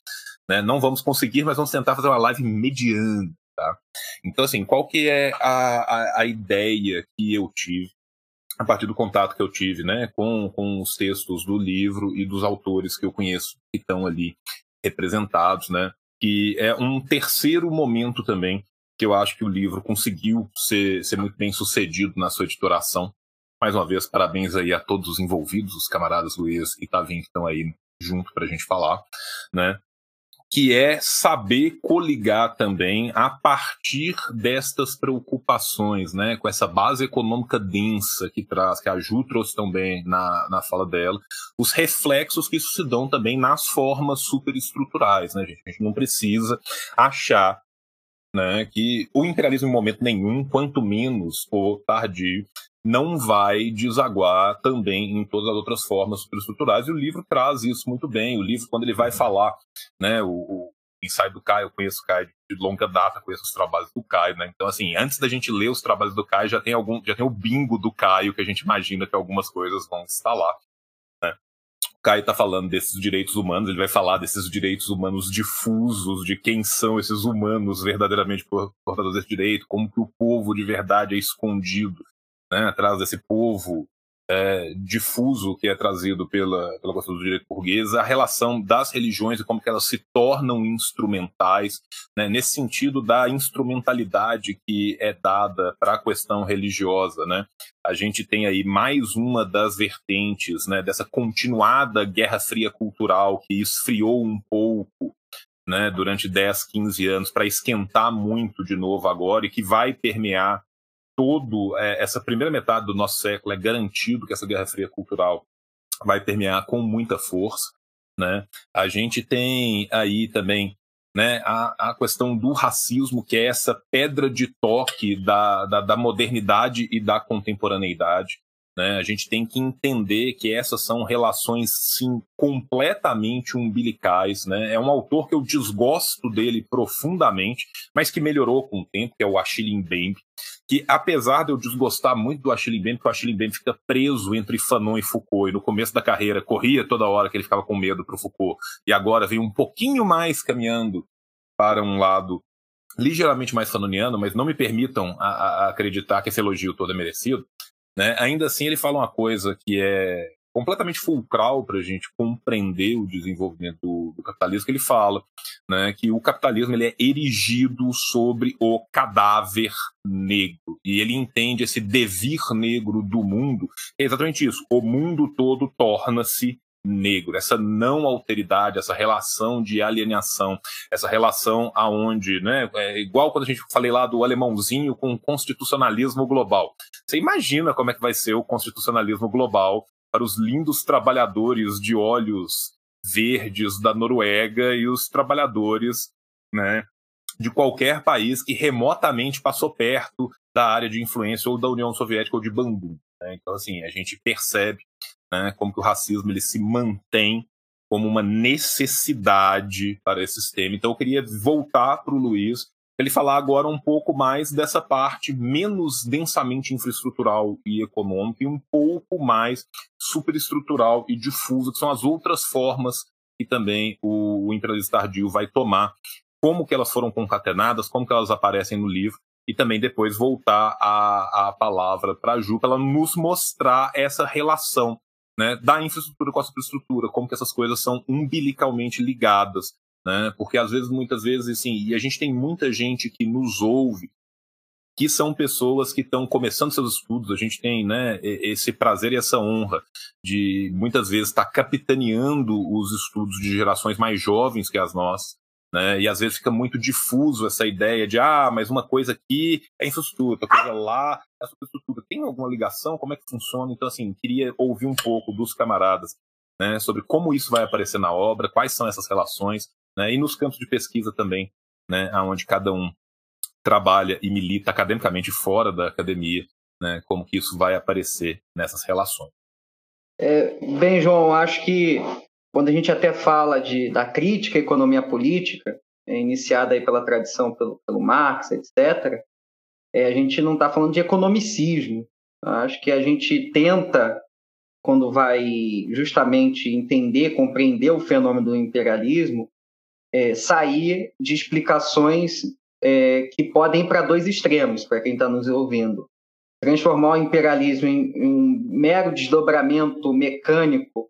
[SPEAKER 1] né, não vamos conseguir, mas vamos tentar fazer uma live mediana, tá? Então, assim, qual que é a, a, a ideia que eu tive a partir do contato que eu tive, né, com, com os textos do livro e dos autores que eu conheço que estão ali representados, né, que é um terceiro momento também que eu acho que o livro conseguiu ser, ser muito bem sucedido na sua editoração. Mais uma vez, parabéns aí a todos os envolvidos, os camaradas Luiz e Tavim que estão aí junto para a gente falar, né? Que é saber coligar também a partir destas preocupações, né? Com essa base econômica densa que traz, que a Ju trouxe também na, na fala dela, os reflexos que isso se dão também nas formas superestruturais, né, gente? A gente não precisa achar né, que o imperialismo em momento nenhum, quanto menos o tardio, não vai desaguar também em todas as outras formas superestruturais, e o livro traz isso muito bem. O livro, quando ele vai falar, né, o, o ensaio do Caio, eu conheço o Caio de longa data, conheço os trabalhos do Caio, né? Então, assim, antes da gente ler os trabalhos do Caio, já tem algum, já tem o bingo do Caio, que a gente imagina que algumas coisas vão estar lá. Caio está falando desses direitos humanos, ele vai falar desses direitos humanos difusos, de quem são esses humanos verdadeiramente portadores desse direito, como que o povo de verdade é escondido né, atrás desse povo é, difuso que é trazido pela, pela questão do direito português, a relação das religiões e como que elas se tornam instrumentais, né, nesse sentido da instrumentalidade que é dada para a questão religiosa. Né? A gente tem aí mais uma das vertentes né, dessa continuada guerra fria cultural que esfriou um pouco né, durante 10, 15 anos para esquentar muito de novo agora e que vai permear todo é, essa primeira metade do nosso século é garantido que essa guerra fria cultural vai permear com muita força, né? A gente tem aí também né, a, a questão do racismo, que é essa pedra de toque da, da, da modernidade e da contemporaneidade. Né? A gente tem que entender que essas são relações, sim, completamente umbilicais. Né? É um autor que eu desgosto dele profundamente, mas que melhorou com o tempo, que é o Achille Mbembe, que apesar de eu desgostar muito do Achille Mbembe, que o Achille Mbembe fica preso entre Fanon e Foucault, e no começo da carreira corria toda hora que ele ficava com medo para o Foucault, e agora vem um pouquinho mais caminhando para um lado ligeiramente mais fanoniano, mas não me permitam a, a acreditar que esse elogio todo é merecido, né? Ainda assim, ele fala uma coisa que é completamente fulcral para a gente compreender o desenvolvimento do, do, capitalismo, que ele fala né, que o capitalismo ele é erigido sobre o cadáver negro. E ele entende esse devir negro do mundo, é exatamente isso. O mundo todo torna-se negro, essa não alteridade, essa relação de alienação, essa relação aonde, né, é igual quando a gente falei lá do alemãozinho com o constitucionalismo global. Você imagina como é que vai ser o constitucionalismo global para os lindos trabalhadores de olhos verdes da Noruega e os trabalhadores, né, de qualquer país que remotamente passou perto da área de influência ou da União Soviética ou de Bangu. Né? Então, assim, a gente percebe né, como que o racismo ele se mantém como uma necessidade para esse sistema. Então eu queria voltar para o Luiz, ele falar agora um pouco mais dessa parte menos densamente infraestrutural e econômica e um pouco mais superestrutural e difusa, que são as outras formas que também o, o imperialismo tardio vai tomar, como que elas foram concatenadas, como que elas aparecem no livro, e também depois voltar a, a palavra para a Ju, para ela nos mostrar essa relação né, da infraestrutura com a superestrutura, como que essas coisas são umbilicalmente ligadas, né, porque às vezes, muitas vezes, assim, e a gente tem muita gente que nos ouve, que são pessoas que estão começando seus estudos, a gente tem, né, esse prazer e essa honra de, muitas vezes, estar tá capitaneando os estudos de gerações mais jovens que as nossas, né? E às vezes fica muito difuso essa ideia de, ah, mas uma coisa aqui é infraestrutura, outra coisa lá é superestrutura. Tem alguma ligação? Como é que funciona? Então, assim, queria ouvir um pouco dos camaradas né, sobre como isso vai aparecer na obra, quais são essas relações, né, e nos campos de pesquisa também, né, onde cada um trabalha e milita academicamente fora da academia, né, como que isso vai aparecer nessas relações.
[SPEAKER 2] É, bem, João, acho que quando a gente até fala de, da crítica à economia política, é, iniciada aí pela tradição pelo, pelo Marx, etc., é, a gente não está falando de economicismo. Acho que a gente tenta, quando vai justamente entender, compreender o fenômeno do imperialismo, é, sair de explicações é, que podem ir para dois extremos, para quem está nos ouvindo. Transformar o imperialismo em, em um mero desdobramento mecânico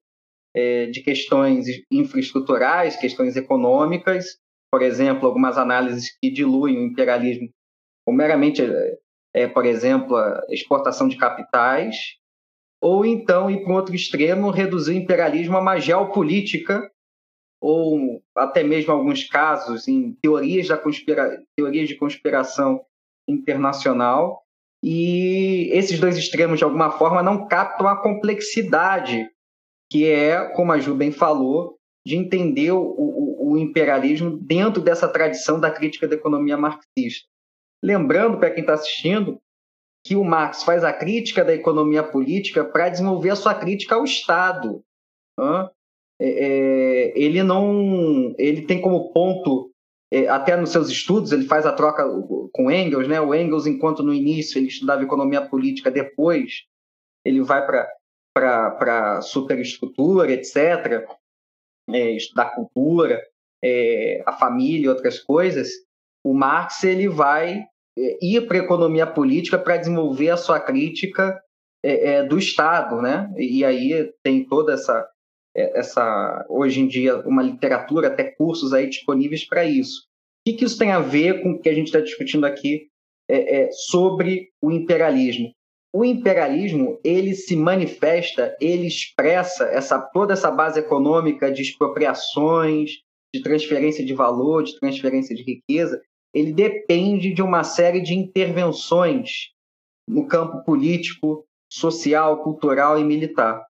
[SPEAKER 2] é, de questões infraestruturais, questões econômicas, por exemplo, algumas análises que diluem o imperialismo com meramente, é, por exemplo, a exportação de capitais, ou então ir para um outro extremo, reduzir o imperialismo a uma geopolítica, ou até mesmo alguns casos em teorias, da conspira... teorias de conspiração internacional, e esses dois extremos, de alguma forma, não captam a complexidade que é, como a Ju bem falou, de entender o, o, o imperialismo dentro dessa tradição da crítica da economia marxista. Lembrando, para quem está assistindo, que o Marx faz a crítica da economia política para desenvolver a sua crítica ao Estado. É, é, ele não, ele tem como ponto, é, até nos seus estudos, ele faz a troca com Engels, né? O Engels, enquanto no início ele estudava economia política, depois ele vai para para superestrutura, etc., é, estudar cultura, é, a família e outras coisas, o Marx ele vai é, ir para a economia política para desenvolver a sua crítica é, é, do Estado, né? E aí tem toda essa, é, essa, hoje em dia, uma literatura, até cursos aí disponíveis para isso. O que, que, isso tem a ver com o que a gente está discutindo aqui sobre o imperialismo? O imperialismo ele se manifesta, ele expressa essa toda essa base econômica de expropriações, de transferência de valor, de transferência de riqueza, ele depende de uma série de intervenções no campo político, social, cultural e militar.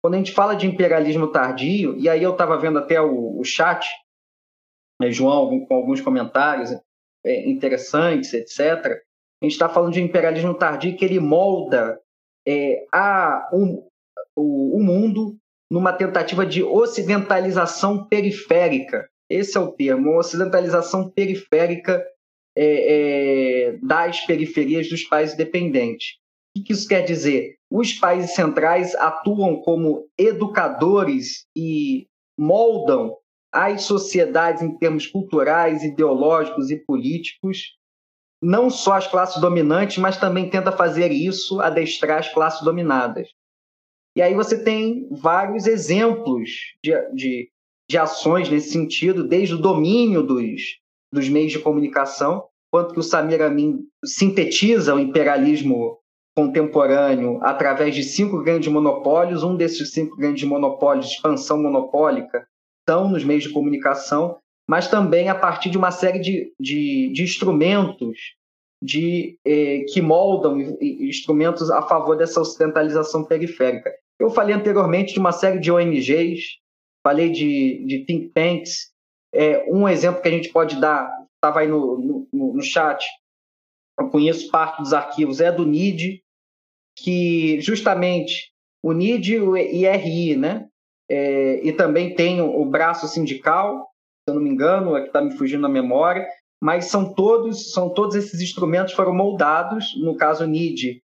[SPEAKER 2] Quando a gente fala de imperialismo tardio, e aí eu estava vendo até o, o chat, né, João, com alguns comentários é, interessantes, etc., a gente está falando de imperialismo tardio que ele molda é, a, um, o, o mundo numa tentativa de ocidentalização periférica. Esse é o termo, ocidentalização periférica é, é, das periferias dos países dependentes. O que isso quer dizer? Os países centrais atuam como educadores e moldam as sociedades em termos culturais, ideológicos e políticos, não só as classes dominantes, mas também tenta fazer isso, adestrar as classes dominadas. E aí você tem vários exemplos de, de, de ações nesse sentido, desde o domínio dos, dos meios de comunicação, quanto que o Samir Amin sintetiza o imperialismo contemporâneo através de cinco grandes monopólios. Um desses cinco grandes monopólios, expansão monopólica, estão nos meios de comunicação, mas também a partir de uma série de, de, de instrumentos de, eh, que moldam instrumentos a favor dessa ocidentalização periférica. Eu falei anteriormente de uma série de ONGs, falei de, de think tanks. É, um exemplo que a gente pode dar, estava aí no, no, no chat, eu conheço parte dos arquivos, é do NID, que justamente o NID e o IRI, né? É, e também tem o, braço sindical, eu não me engano, é que está me fugindo a memória, mas são todos, são todos esses instrumentos foram moldados, no caso NID,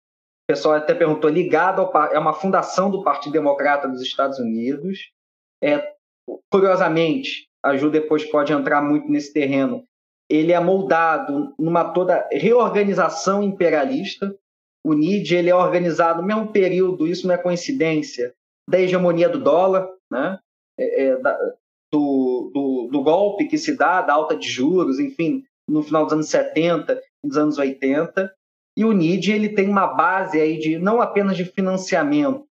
[SPEAKER 2] o pessoal até perguntou, ligado ao, é uma fundação do Partido Democrata dos Estados Unidos. É, curiosamente, a Ju depois pode entrar muito nesse terreno, ele é moldado numa toda reorganização imperialista. O NID ele é organizado no mesmo período, isso não é coincidência, da hegemonia do dólar, né? É, é, da, do, do, do, golpe que se dá, da alta de juros, enfim, no final dos anos 70, nos anos 80. E o NID ele tem uma base aí de não apenas de financiamento,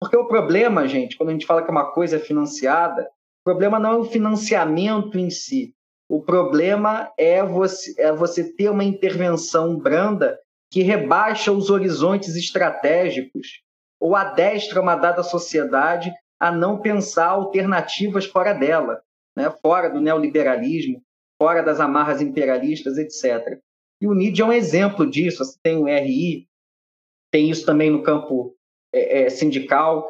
[SPEAKER 2] porque o problema, gente, quando a gente fala que uma coisa é financiada, o problema não é o financiamento em si, o problema é você, é você ter uma intervenção branda que rebaixa os horizontes estratégicos ou adestra uma dada sociedade a não pensar alternativas fora dela, né? fora do neoliberalismo, fora das amarras imperialistas, etc. E o NID é um exemplo disso. Você tem o RI, tem isso também no campo é, é, sindical.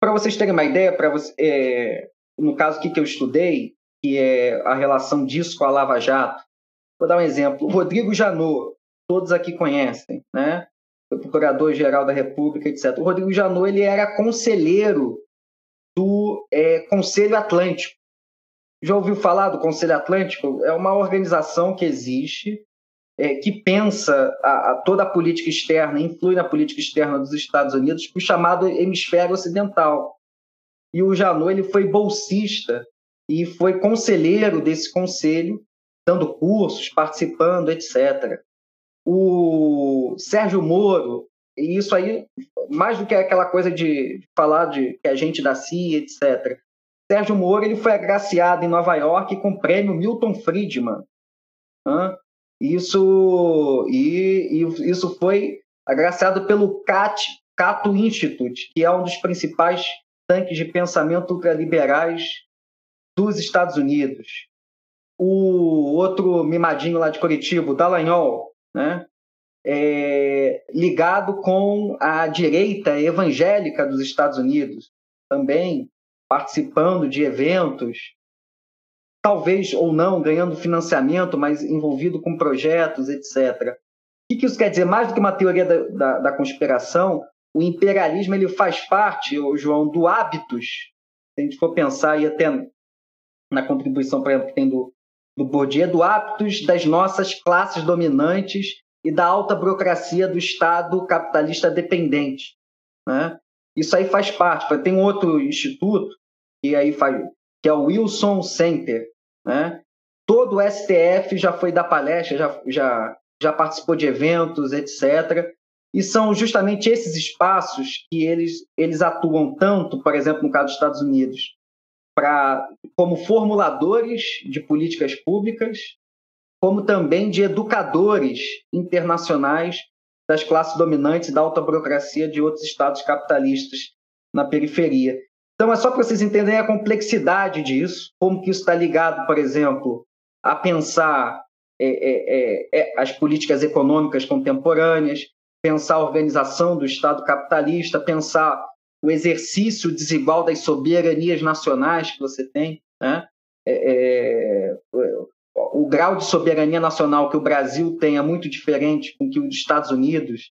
[SPEAKER 2] Para vocês terem uma ideia, para é, no caso que eu estudei, que é a relação disso com a Lava Jato. Vou dar um exemplo. O Rodrigo Janot, todos aqui conhecem, né? Foi procurador-geral da República, etc. O Rodrigo Janot ele era conselheiro é, Conselho Atlântico. Já ouviu falar do Conselho Atlântico? É uma organização que existe, é, que pensa a, a toda a política externa, influi na política externa dos Estados Unidos, o chamado hemisfério ocidental. E o Janot ele foi bolsista e foi conselheiro desse conselho, dando cursos, participando, etc. O Sérgio Moro, e isso aí, mais do que aquela coisa de falar de que a gente da CIA, etc. Sérgio Moro ele foi agraciado em Nova York com o prêmio Milton Friedman. Isso, e, e, isso foi agraciado pelo CAT, Cato Institute, que é um dos principais tanques de pensamento ultraliberais dos Estados Unidos. O outro mimadinho lá de Curitiba, o Dallagnol, né? É, ligado com a direita evangélica dos Estados Unidos, também participando de eventos, talvez ou não ganhando financiamento, mas envolvido com projetos, etc. O que isso quer dizer? Mais do que uma teoria da, da, da conspiração, o imperialismo ele faz parte, João, do hábitos. Se a gente for pensar aí até na contribuição, por exemplo, que tem do, do Bourdieu, do hábitos das nossas classes dominantes e da alta burocracia do Estado capitalista dependente. Né? Isso aí faz parte. Tem outro instituto que aí faz, que é o Wilson Center. Né? Todo o STF já foi dar palestra, já, já, já participou de eventos, etc. E são justamente esses espaços que eles, eles atuam tanto, por exemplo, no caso dos Estados Unidos, pra, como formuladores de políticas públicas, como também de educadores internacionais das classes dominantes da alta burocracia de outros estados capitalistas na periferia. Então é só para vocês entenderem a complexidade disso, como que isso está ligado, por exemplo, a pensar é, é, é, é, as políticas econômicas contemporâneas, pensar a organização do Estado capitalista, pensar o exercício desigual das soberanias nacionais que você tem, né? O grau de soberania nacional que o Brasil tem é muito diferente com que os Estados Unidos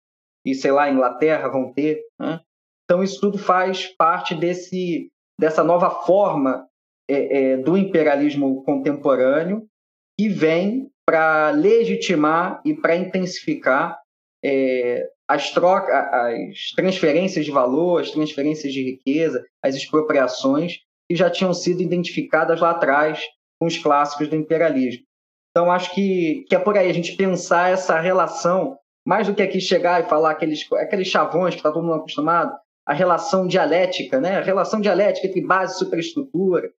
[SPEAKER 2] e, sei lá, Inglaterra vão ter. Né? Então, isso tudo faz parte desse, dessa nova forma é, é, do imperialismo contemporâneo que vem para legitimar e para intensificar é, as, trocas, as transferências de valor, as transferências de riqueza, as expropriações que já tinham sido identificadas lá atrás com os clássicos do imperialismo. Então, acho que, que é por aí a gente pensar essa relação, mais do que aqui chegar e falar aqueles, aqueles chavões que está todo mundo acostumado, a relação dialética, né? a relação dialética entre base e superestrutura.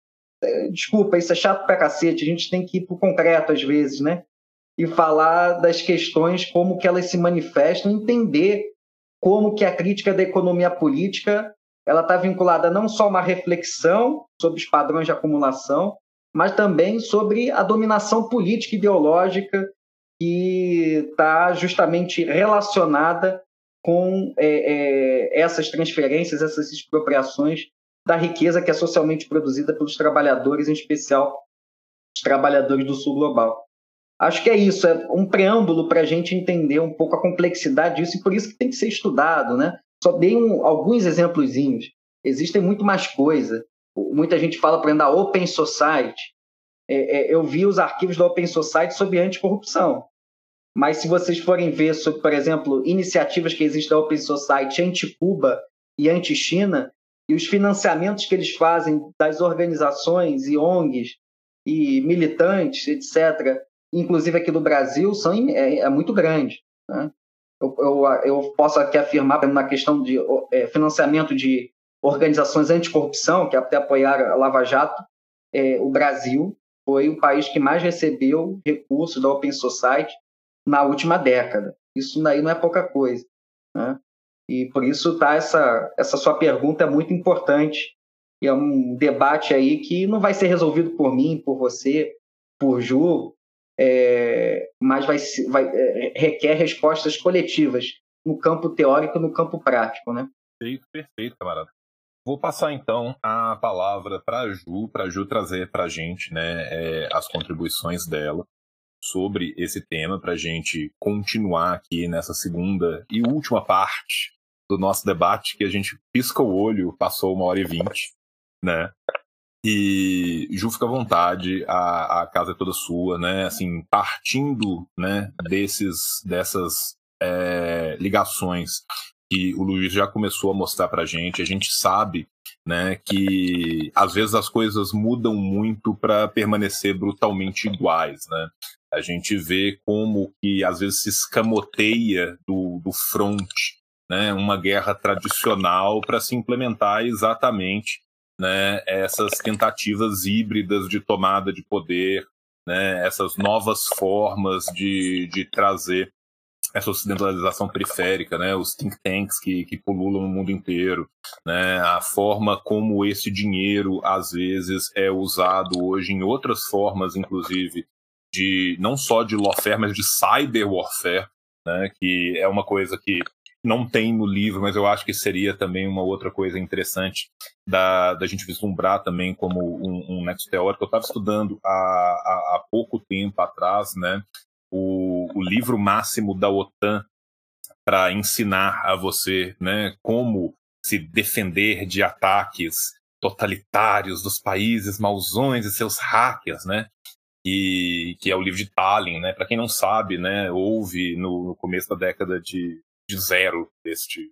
[SPEAKER 2] É, desculpa, isso é chato pra cacete, a gente tem que ir para o concreto às vezes, né? E falar das questões, como que elas se manifestam, entender como que a crítica da economia política ela está vinculada não só a uma reflexão sobre os padrões de acumulação, mas também sobre a dominação política e ideológica que está justamente relacionada com é, é, essas transferências, essas expropriações da riqueza que é socialmente produzida pelos trabalhadores, em especial os trabalhadores do sul global. Acho que é isso, é um preâmbulo para a gente entender um pouco a complexidade disso e por isso que tem que ser estudado, né? Só dei um, alguns exemplozinhos. Existem muito mais coisa muita gente fala, por exemplo, da Open Society. É, é, eu vi os arquivos da Open Society sobre anticorrupção. Mas se vocês forem ver sobre, por exemplo, iniciativas que existem da Open Society anti-Cuba e anti-China, e os financiamentos que eles fazem das organizações e ONGs e militantes, etc., inclusive aqui do Brasil, são, é, é muito grande. Né? Eu, eu, eu, posso aqui afirmar, na questão de é, financiamento de organizações anticorrupção, que até apoiaram a Lava Jato, é, o Brasil foi o país que mais recebeu recursos da Open Society na última década. Isso daí não é pouca coisa. Né? E por isso tá essa, essa sua pergunta é muito importante. E é um debate aí que não vai ser resolvido por mim, por você, por Ju, é, mas vai, vai é, requer respostas coletivas no campo teórico e no campo prático, né?
[SPEAKER 1] Perfeito, perfeito, camarada. Vou passar então a palavra para a Ju, para a Ju trazer para a gente né, é, as contribuições dela sobre esse tema, para a gente continuar aqui nessa segunda e última parte do nosso debate, que a gente pisca o olho, passou uma hora e vinte, né? E Ju, fica à vontade, a, a casa é toda sua, né? Assim, partindo né, desses, dessas é, ligações que o Luiz já começou a mostrar para a gente. A gente sabe né, que às vezes as coisas mudam muito para permanecer brutalmente iguais. Né? A gente vê como que às vezes se escamoteia do, do front né, uma guerra tradicional para se implementar exatamente né, essas tentativas híbridas de tomada de poder, né, essas novas formas de, de trazer essa ocidentalização periférica, né, os think tanks que, que pululam no mundo inteiro, né, a forma como esse dinheiro às vezes é usado hoje em outras formas, inclusive de não só de lawfare, mas de cyber warfare, né, que é uma coisa que não tem no livro, mas eu acho que seria também uma outra coisa interessante da, da gente vislumbrar também como um, um nexo teórico. Eu estava estudando há, há, há pouco tempo atrás, né, o, o livro máximo da OTAN para ensinar a você né, como se defender de ataques totalitários dos países mauzões e seus hackers, né? que, que é o livro de Tallinn, né? Para quem não sabe, né, houve no, no começo da década de, de zero deste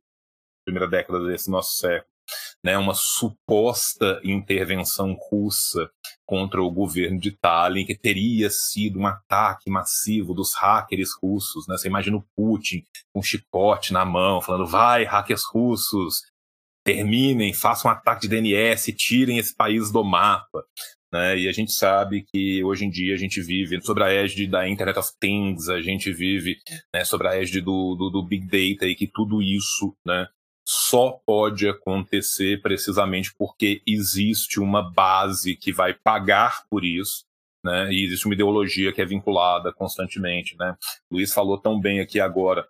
[SPEAKER 1] primeira década desse nosso século, né, uma suposta intervenção russa contra o governo de Tallinn, que teria sido um ataque massivo dos hackers russos. Né? Você imagina o Putin com um chicote na mão, falando: vai, hackers russos, terminem, façam um ataque de DNS, tirem esse país do mapa. Né? E a gente sabe que hoje em dia a gente vive sobre a égide da Internet of Things, a gente vive né, sobre a égide do, do, do, Big Data e que tudo isso né, só pode acontecer precisamente porque existe uma base que vai pagar por isso. Né, e existe uma ideologia que é vinculada constantemente. Né? Luiz falou tão bem aqui agora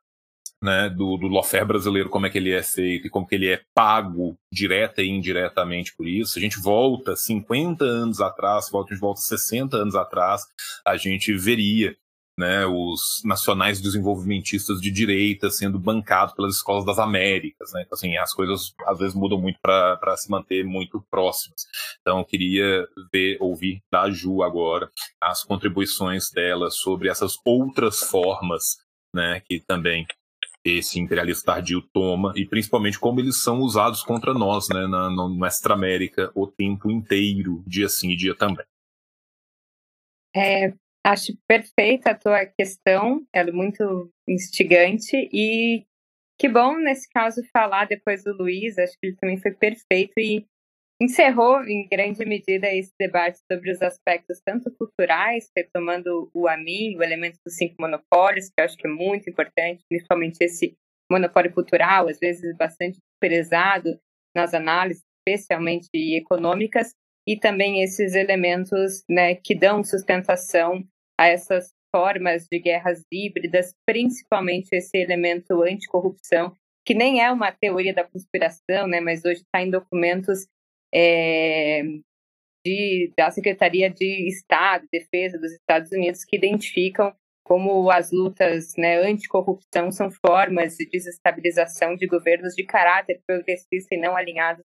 [SPEAKER 1] né, do, do lawfare brasileiro, como é que ele é feito e como que ele é pago direta e indiretamente por isso. A gente volta 50 anos atrás, volta, a gente volta 60 anos atrás, a gente veria né, os nacionais desenvolvimentistas de direita sendo bancados pelas escolas das Américas. Né? Então, assim, as coisas às vezes mudam muito para se manter muito próximas. Então, eu queria ver, ouvir da Ju agora as contribuições dela sobre essas outras formas né, que também esse imperialismo tardio toma e principalmente como eles são usados contra nós, né, na, na América o tempo inteiro, dia sim e dia também.
[SPEAKER 3] É, acho perfeita a tua questão, ela é muito instigante e que bom nesse caso falar depois do Luiz, acho que ele também foi perfeito e encerrou em grande medida esse debate sobre os aspectos tanto culturais, retomando o AMI, o elemento dos cinco monopólios, que eu acho que é muito importante, principalmente esse monopólio cultural, às vezes bastante desprezado nas análises, especialmente econômicas, e também esses elementos né, que dão sustentação a essas formas de guerras híbridas, principalmente esse elemento anticorrupção, que nem é uma teoria da conspiração, né, mas hoje está em documentos é, de, da Secretaria de Estado, Defesa dos Estados Unidos, que identificam como as lutas né, anticorrupção são formas de desestabilização de governos de caráter progressista e não alinhados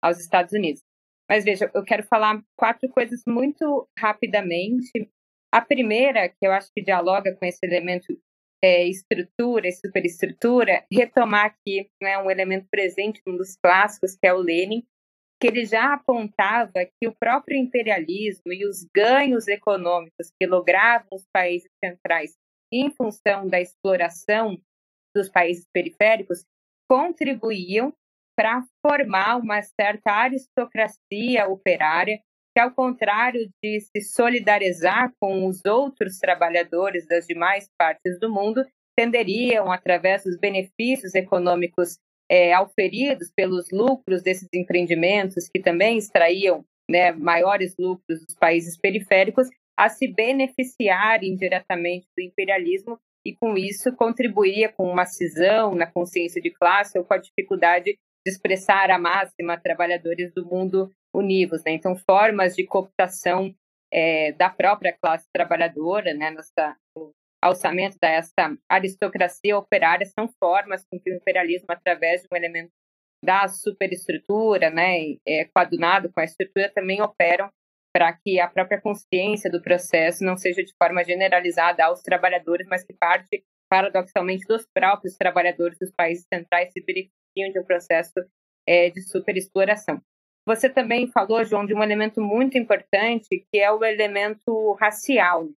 [SPEAKER 3] aos Estados Unidos. Mas veja, eu quero falar quatro coisas muito rapidamente. A primeira, que eu acho que dialoga com esse elemento é, estrutura e superestrutura, retomar aqui né, um elemento presente num dos clássicos, que é o Lenin, que ele já apontava que o próprio imperialismo e os ganhos econômicos que logravam os países centrais em função da exploração dos países periféricos contribuíam para formar uma certa aristocracia operária que, ao contrário de se solidarizar com os outros trabalhadores das demais partes do mundo, tenderiam, através dos benefícios econômicos é, auferidos pelos lucros desses empreendimentos, que também extraíam né, maiores lucros dos países periféricos, a se beneficiar indiretamente do imperialismo e, com isso, contribuiria com uma cisão na consciência de classe ou com a dificuldade de expressar a máxima trabalhadores do mundo univos. Né? Então, formas de cooptação é, da própria classe trabalhadora, né, nessa, alçamento dessa aristocracia operária são formas com que o imperialismo, através de um elemento da superestrutura, né, é, coadunado com a estrutura, também operam para que a própria consciência do processo não seja de forma generalizada aos trabalhadores, mas que parte, paradoxalmente, dos próprios trabalhadores dos países centrais se beneficiam de um processo é, de superexploração. Você também falou, João, de um elemento muito importante, que é o elemento racial.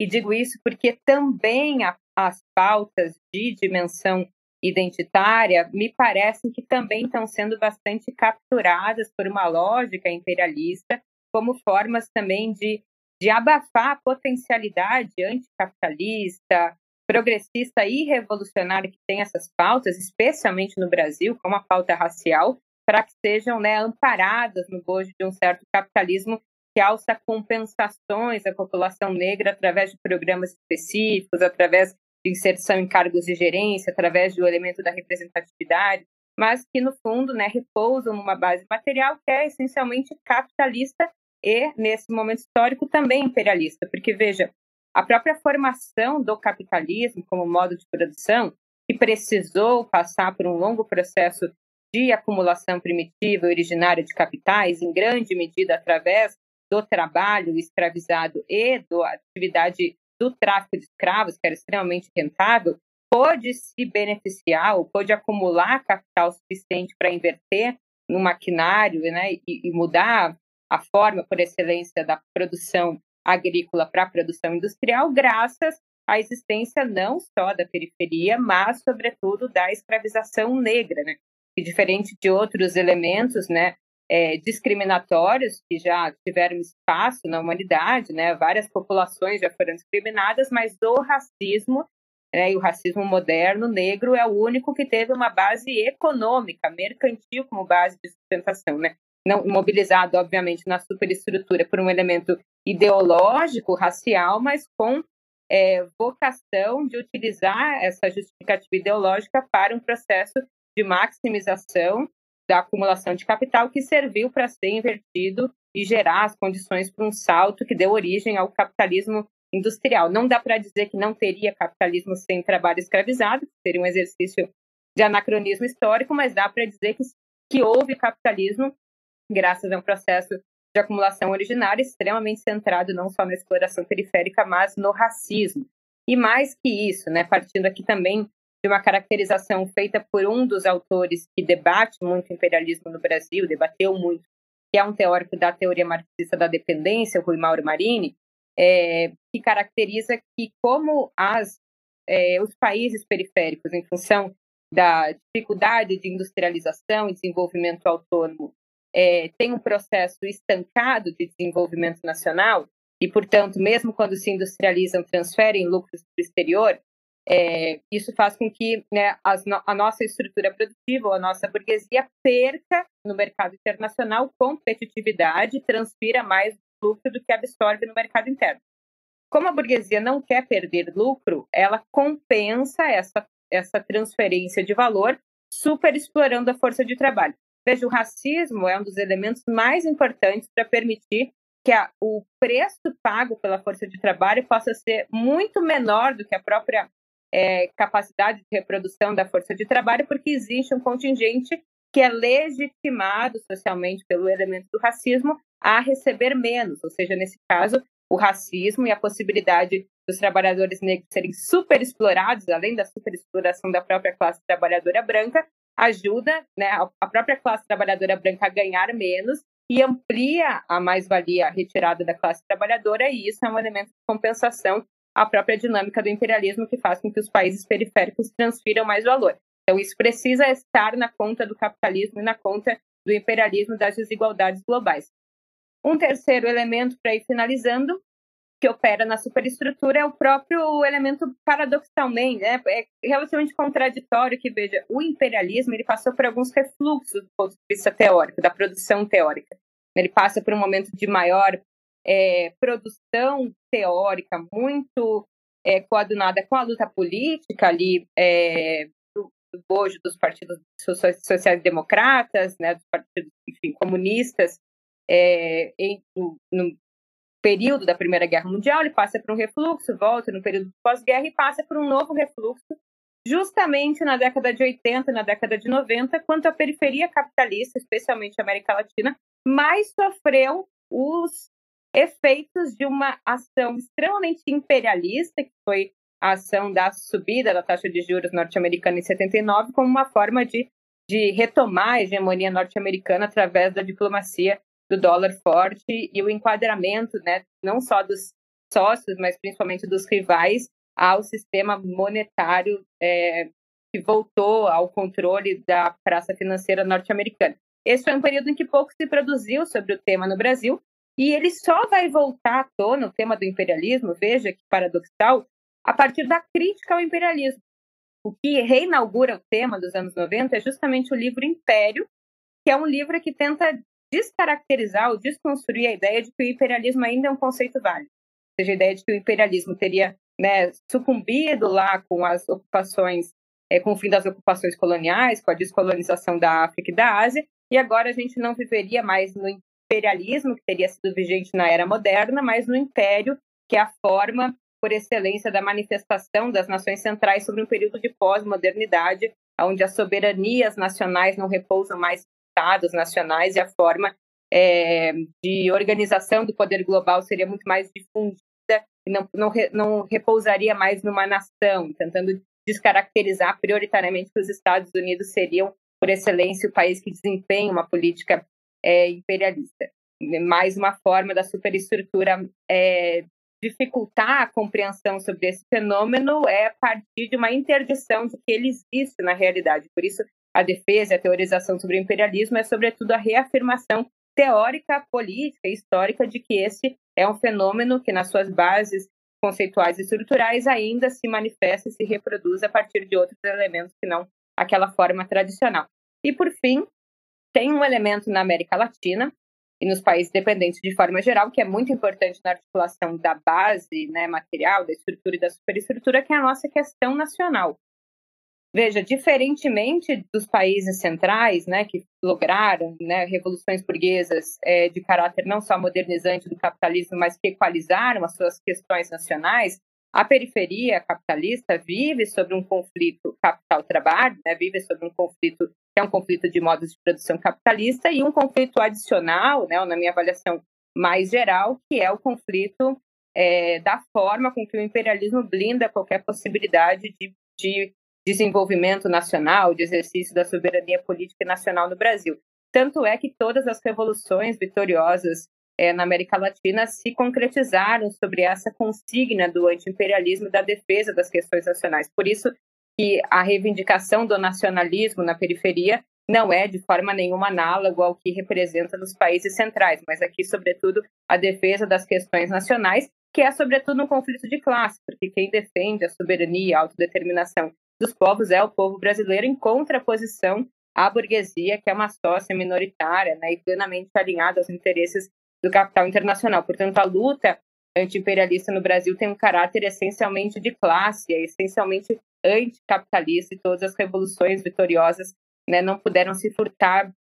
[SPEAKER 3] E digo isso porque também a, as pautas de dimensão identitária me parecem que também estão sendo bastante capturadas por uma lógica imperialista, como formas também de, de abafar a potencialidade anticapitalista, progressista e revolucionária que tem essas pautas, especialmente no Brasil, como a pauta racial, para que sejam né, amparadas no bojo de um certo capitalismo que alça compensações à população negra através de programas específicos, através de inserção em cargos de gerência, através do elemento da representatividade, mas que, no fundo, né, repousam numa base material que é essencialmente capitalista e, nesse momento histórico, também imperialista. Porque, veja, a própria formação do capitalismo como modo de produção, que precisou passar por um longo processo de acumulação primitiva originária de capitais, em grande medida através do trabalho escravizado e da atividade do tráfico de escravos, que era extremamente rentável, pôde se beneficiar ou pôde acumular capital suficiente para inverter no maquinário né, e, e mudar a forma por excelência da produção agrícola para a produção industrial, graças à existência não só da periferia, mas, sobretudo, da escravização negra, né? E diferente de outros elementos, né, é, discriminatórios que já tiveram espaço na humanidade, né? Várias populações já foram discriminadas, mas o racismo né, e o racismo moderno negro é o único que teve uma base econômica, mercantil como base de sustentação, né? Não mobilizado, obviamente, na superestrutura por um elemento ideológico, racial, mas com é, vocação de utilizar essa justificativa ideológica para um processo de maximização da acumulação de capital que serviu para ser invertido e gerar as condições para um salto que deu origem ao capitalismo industrial. Não dá para dizer que não teria capitalismo sem trabalho escravizado, seria um exercício de anacronismo histórico, mas dá para dizer que, que houve capitalismo graças a um processo de acumulação originária extremamente centrado não só na exploração periférica, mas no racismo. E mais que isso, né, partindo aqui também de uma caracterização feita por um dos autores que debate muito o imperialismo no Brasil, debateu muito, que é um teórico da teoria marxista da dependência, o Rui Mauro Marini, é, que caracteriza que como as, é, os países periféricos, em função da dificuldade de industrialização e desenvolvimento autônomo, é, tem um processo estancado de desenvolvimento nacional e, portanto, mesmo quando se industrializam, transferem lucros para o exterior, é, isso faz com que né, as, a nossa estrutura produtiva, a nossa burguesia, perca no mercado internacional competitividade, transfira mais lucro do que absorve no mercado interno. Como a burguesia não quer perder lucro, ela compensa essa, essa transferência de valor superexplorando a força de trabalho. Veja, o racismo é um dos elementos mais importantes para permitir que a, o preço pago pela força de trabalho possa ser muito menor do que a própria é, capacidade de reprodução da força de trabalho, porque existe um contingente que é legitimado socialmente pelo elemento do racismo a receber menos, ou seja, nesse caso, o racismo e a possibilidade dos trabalhadores negros serem superexplorados, além da superexploração da própria classe trabalhadora branca, ajuda né, a própria classe trabalhadora branca a ganhar menos e amplia a mais-valia retirada da classe trabalhadora, e isso é um elemento de compensação à própria dinâmica do imperialismo que faz com que os países periféricos transfiram mais valor. Então, isso precisa estar na conta do capitalismo e na conta do imperialismo das desigualdades globais. Um terceiro elemento para ir finalizando, que opera na superestrutura, é o próprio elemento paradoxalmente, né? é relativamente contraditório que, veja, o imperialismo ele passou por alguns refluxos do ponto de vista teórico, da produção teórica. Ele passa por um momento de maior é, produção teórica, muito é, coadunada com a luta política ali é, do, do bojo dos partidos sociais-democratas, né, dos partidos enfim, comunistas, é, em, no, no, período da Primeira Guerra Mundial, ele passa por um refluxo, volta no período pós-guerra e passa por um novo refluxo, justamente na década de 80, na década de 90, quando a periferia capitalista, especialmente a América Latina, mais sofreu os efeitos de uma ação extremamente imperialista, que foi a ação da subida da taxa de juros norte-americana em 79, como uma forma de, de retomar a hegemonia norte-americana através da diplomacia do dólar forte e o enquadramento, né, não só dos sócios, mas principalmente dos rivais, ao sistema monetário é, que voltou ao controle da praça financeira norte-americana. Esse foi um período em que pouco se produziu sobre o tema no Brasil, e ele só vai voltar à tona, o tema do imperialismo, veja que paradoxal, a partir da crítica ao imperialismo. O que reinaugura o tema dos anos 90 é justamente o livro Império, que é um livro que tenta descaracterizar ou desconstruir a ideia de que o imperialismo ainda é um conceito válido. Ou seja, a ideia de que o imperialismo teria né, sucumbido lá com as ocupações, é, com o fim das ocupações coloniais, com a descolonização da África e da Ásia, e agora a gente não viveria mais no imperialismo, que teria sido vigente na era moderna, mas no império, que é a forma por excelência da manifestação das nações centrais sobre um período de pós-modernidade, onde as soberanias nacionais não repousam mais estados nacionais e a forma é, de organização do poder global seria muito mais difundida e não, não, não repousaria mais numa nação, tentando descaracterizar prioritariamente que os Estados Unidos seriam, por excelência, o país que desempenha uma política é, imperialista. Mais uma forma da superestrutura é, dificultar a compreensão sobre esse fenômeno é a partir de uma interdição de que ele existe na realidade. Por isso, a defesa e a teorização sobre o imperialismo é, sobretudo, a reafirmação teórica, política e histórica de que esse é um fenômeno que, nas suas bases conceituais e estruturais, ainda se manifesta e se reproduz a partir de outros elementos que não aquela forma tradicional. E, por fim, tem um elemento na América Latina e nos países dependentes de forma geral, que é muito importante na articulação da base né, material, da estrutura e da superestrutura, que é a nossa questão nacional. Veja, diferentemente dos países centrais, né, que lograram né, revoluções burguesas é, de caráter não só modernizante do capitalismo, mas que equalizaram as suas questões nacionais, a periferia capitalista vive sobre um conflito capital-trabalho, né, vive sobre um conflito que é um conflito de modos de produção capitalista e um conflito adicional, né, na minha avaliação mais geral, que é o conflito é, da forma com que o imperialismo blinda qualquer possibilidade de, de desenvolvimento nacional, de exercício da soberania política nacional no Brasil. Tanto é que todas as revoluções vitoriosas é, na América Latina se concretizaram sobre essa consigna do anti-imperialismo da defesa das questões nacionais. Por isso que a reivindicação do nacionalismo na periferia não é de forma nenhuma análogo ao que representa nos países centrais, mas aqui, sobretudo, a defesa das questões nacionais, que é, sobretudo, um conflito de classe, porque quem defende a soberania e a autodeterminação dos povos é o povo brasileiro, em contraposição à burguesia, que é uma sócia minoritária né, e plenamente alinhada aos interesses do capital internacional. Portanto, a luta anti-imperialista no Brasil tem um caráter essencialmente de classe, é essencialmente anticapitalista e todas as revoluções vitoriosas né, não puderam se furtar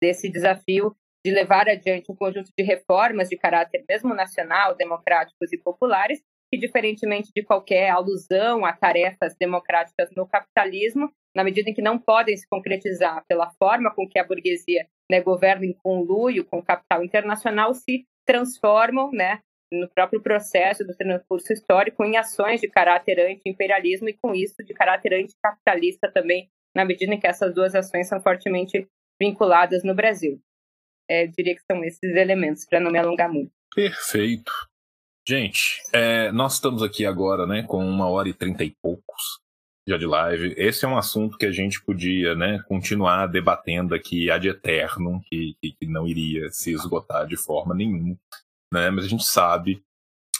[SPEAKER 3] desse desafio de levar adiante um conjunto de reformas de caráter mesmo nacional, democráticos e populares, que, diferentemente de qualquer alusão a tarefas democráticas no capitalismo, na medida em que não podem se concretizar pela forma com que a burguesia né, governa em conluio com o capital internacional, se transformam né, no próprio processo do transcurso histórico em ações de caráter anti-imperialismo e, com isso, de caráter anticapitalista também, na medida em que essas duas ações são fortemente vinculadas no Brasil. É, diria que são esses elementos, para não me alongar muito.
[SPEAKER 1] Perfeito. Gente, é, nós estamos aqui agora, né, com uma hora e trinta e poucos já de live. Esse é um assunto que a gente podia, né, continuar debatendo aqui ad eterno, que, que não iria se esgotar de forma nenhuma, né, mas a gente sabe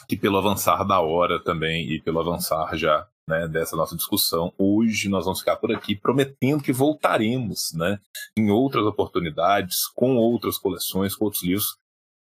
[SPEAKER 1] que pelo avançar da hora também e pelo avançar já né, dessa nossa discussão, hoje nós vamos ficar por aqui prometendo que voltaremos, né, em outras oportunidades, com outras coleções, com outros livros,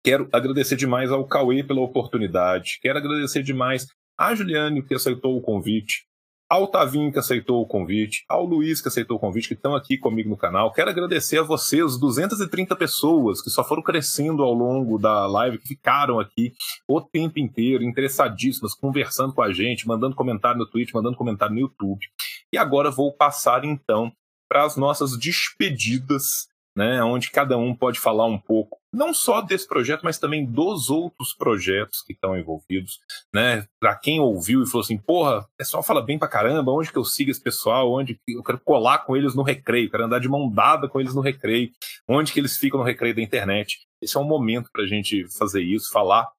[SPEAKER 1] Quero agradecer demais ao Cauê pela oportunidade. Quero agradecer demais à Juliane, que aceitou o convite, ao Tavinho, que aceitou o convite, ao Luiz, que aceitou o convite, que estão aqui comigo no canal. Quero agradecer a vocês, 230 pessoas que só foram crescendo ao longo da live, que ficaram aqui o tempo inteiro, interessadíssimas, conversando com a gente, mandando comentário no Twitch, mandando comentário no YouTube. E agora vou passar, então, para as nossas despedidas né, onde cada um pode falar um pouco, não só desse projeto, mas também dos outros projetos que estão envolvidos, né? Para quem ouviu e falou assim, porra, o pessoal fala bem pra caramba, onde que eu sigo esse pessoal, onde que eu quero colar com eles no recreio, quero andar de mão dada com eles no recreio, onde que eles ficam no recreio da internet. Esse é um momento para a gente fazer isso, falar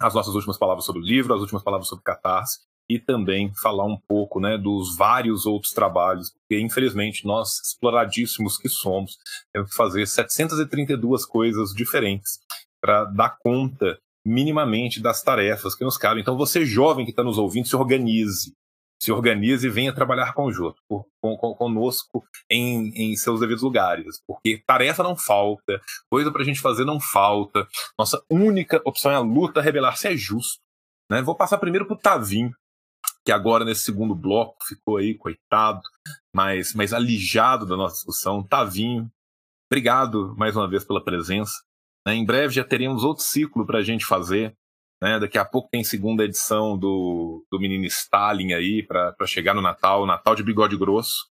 [SPEAKER 1] as nossas últimas palavras sobre o livro, as últimas palavras sobre Catarse, e também falar um pouco né, dos vários outros trabalhos, porque infelizmente nós, exploradíssimos que somos, temos que fazer 732 coisas diferentes para dar conta minimamente das tarefas que nos cabem. Então você jovem que está nos ouvindo, se organize. Se organize e venha trabalhar conjunto, com, com, conosco em, em seus devidos lugares. Porque tarefa não falta, coisa para a gente fazer não falta. Nossa única opção é a luta, rebelar-se é justo. Né? Vou passar primeiro para o Tavinho, que agora nesse segundo bloco ficou aí, coitado, mas, mas alijado da nossa discussão. Tavinho, obrigado mais uma vez pela presença. Né? Em breve já teremos outro ciclo para a gente fazer. Né? Daqui a pouco tem segunda edição do, do Menino Stalin aí, para chegar no Natal, Natal de bigode grosso.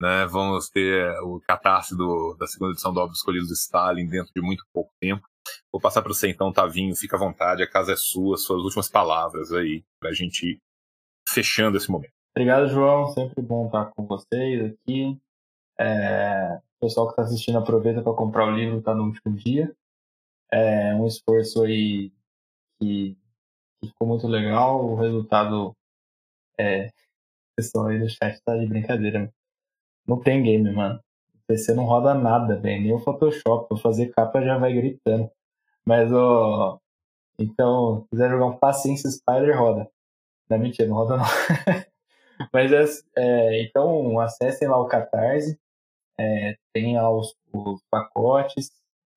[SPEAKER 1] Né? Vamos ter o catarse do, da segunda edição do Obras Escolhidos do Stalin dentro de muito pouco tempo. Vou passar para você então, Tavinho. Fica à vontade, a casa é sua, suas últimas palavras aí, para a gente fechando esse momento.
[SPEAKER 4] Obrigado, João. Sempre bom estar com vocês aqui. É, o pessoal que está assistindo aproveita para comprar o livro, está no último dia. É um esforço aí que, que ficou muito legal. O resultado é. O pessoal aí do chat tá de brincadeira. Não tem game, mano. O PC não roda nada, velho. Nem o Photoshop. Pra fazer capa já vai gritando. Mas, ó. Então, se quiser jogar um Paciência Spider, roda. Não, mentira, não roda não. *laughs* Mas, é, é, então, acessem lá o Catarse. É, tem os, os pacotes.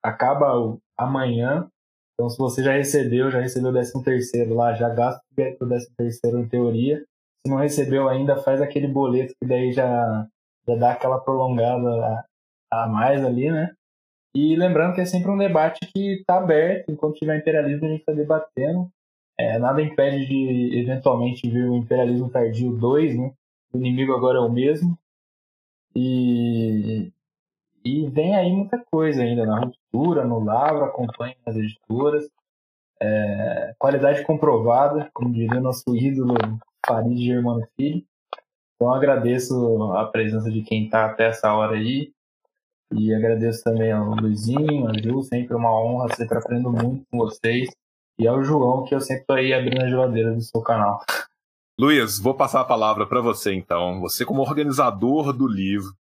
[SPEAKER 4] Acaba amanhã. Então, se você já recebeu, já recebeu o 13 terceiro lá, já gasta o 13 terceiro em teoria. Se não recebeu ainda, faz aquele boleto que daí já, já dá aquela prolongada a, a mais ali, né? E lembrando que é sempre um debate que está aberto, enquanto tiver imperialismo a gente está debatendo. É, nada impede de eventualmente vir o imperialismo tardio 2, né? O inimigo agora é o mesmo. E, e vem aí muita coisa ainda na ruptura, no Lavra, acompanhe as editoras. É, qualidade comprovada, como diria nosso ídolo Farid Germano Filho. Então agradeço a presença de quem está até essa hora aí. E agradeço também ao Luizinho, a Ju, sempre uma honra, sempre aprendo muito com vocês. E ao João, que eu sempre estou aí abrindo a geladeira do seu canal.
[SPEAKER 1] Luiz, vou passar a palavra para você então. Você, como organizador do livro,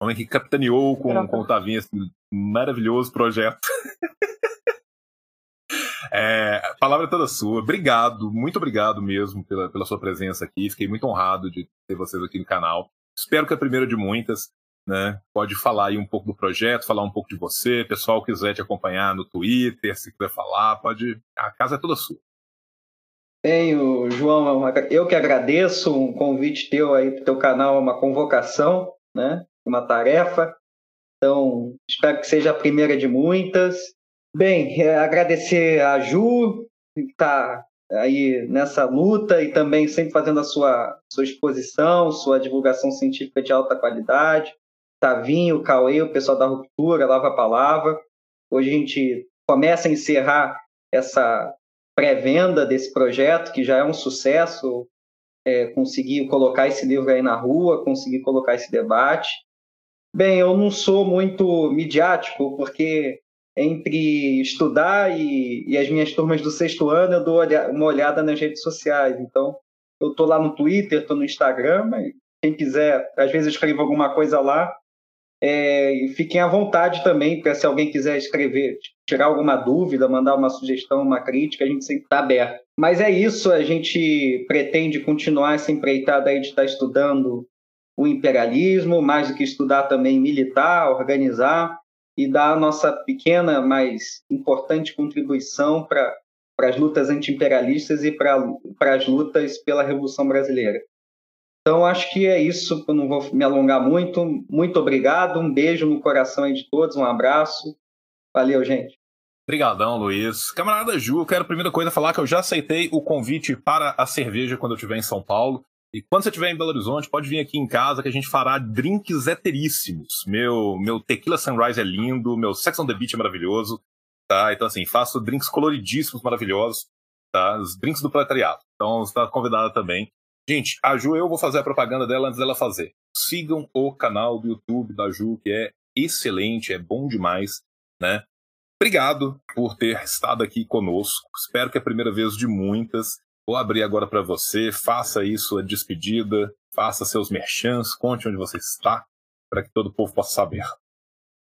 [SPEAKER 1] homem que capitaneou com, com o Tavinho esse maravilhoso projeto. *laughs* é, a palavra é toda sua. Obrigado, muito obrigado mesmo pela, pela sua presença aqui. Fiquei muito honrado de ter vocês aqui no canal. Espero que é a primeira de muitas. Né? Pode falar aí um pouco do projeto, falar um pouco de você. Pessoal quiser te acompanhar no Twitter, se quiser falar, pode. A casa é toda sua.
[SPEAKER 2] Bem, João, eu que agradeço um convite teu aí para o teu canal, uma convocação, né? uma tarefa. Então, espero que seja a primeira de muitas. Bem, é, agradecer a Ju, que está aí nessa luta e também sempre fazendo a sua, sua exposição, sua divulgação científica de alta qualidade. Tavinho, Cauê, o pessoal da Ruptura, Lava a Palavra. Hoje a gente começa a encerrar essa pré-venda desse projeto, que já é um sucesso, é, conseguir colocar esse livro aí na rua, conseguir colocar esse debate. Bem, eu não sou muito midiático, porque entre estudar e, e as minhas turmas do sexto ano, eu dou uma olhada nas redes sociais. Então, eu estou lá no Twitter, estou no Instagram, mas quem quiser, às vezes eu escrevo alguma coisa lá. É, e fiquem à vontade também, para se alguém quiser escrever, tirar alguma dúvida, mandar uma sugestão, uma crítica, a gente sempre está aberto. Mas é isso, a gente pretende continuar essa empreitada aí de estar tá estudando o imperialismo, mais do que estudar também militar, organizar e dar a nossa pequena, mas importante contribuição para as lutas anti-imperialistas e para as lutas pela Revolução Brasileira. Então, acho que é isso, eu não vou me alongar muito. Muito obrigado, um beijo no coração de todos, um abraço. Valeu, gente.
[SPEAKER 1] Obrigadão, Luiz. Camarada Ju, eu quero a primeira coisa falar que eu já aceitei o convite para a cerveja quando eu estiver em São Paulo. E quando você estiver em Belo Horizonte, pode vir aqui em casa que a gente fará drinks heteríssimos. Meu, meu Tequila Sunrise é lindo, meu Sex on the Beach é maravilhoso, tá? Então, assim, faço drinks coloridíssimos, maravilhosos, tá? Os drinks do proletariado. Então, você está convidada também. Gente, a Ju, eu vou fazer a propaganda dela antes dela fazer. Sigam o canal do YouTube da Ju, que é excelente, é bom demais, né? Obrigado por ter estado aqui conosco. Espero que é a primeira vez de muitas. Vou abrir agora para você, faça aí sua despedida, faça seus merchans, conte onde você está, para que todo o povo possa saber.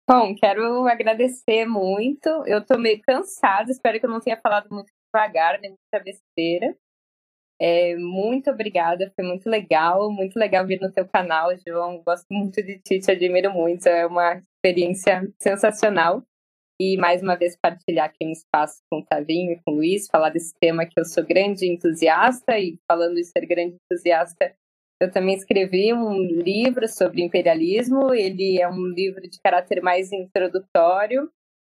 [SPEAKER 3] Bom, quero agradecer muito. Eu estou meio cansada, espero que eu não tenha falado muito devagar, nem muita besteira. É, muito obrigada, foi muito legal, muito legal vir no teu canal, João. Gosto muito de ti, te admiro muito, é uma experiência sensacional e mais uma vez partilhar aqui um espaço com o Tavinho e com o Luiz, falar desse tema que eu sou grande entusiasta e falando de ser grande entusiasta, eu também escrevi um livro sobre imperialismo, ele é um livro de caráter mais introdutório,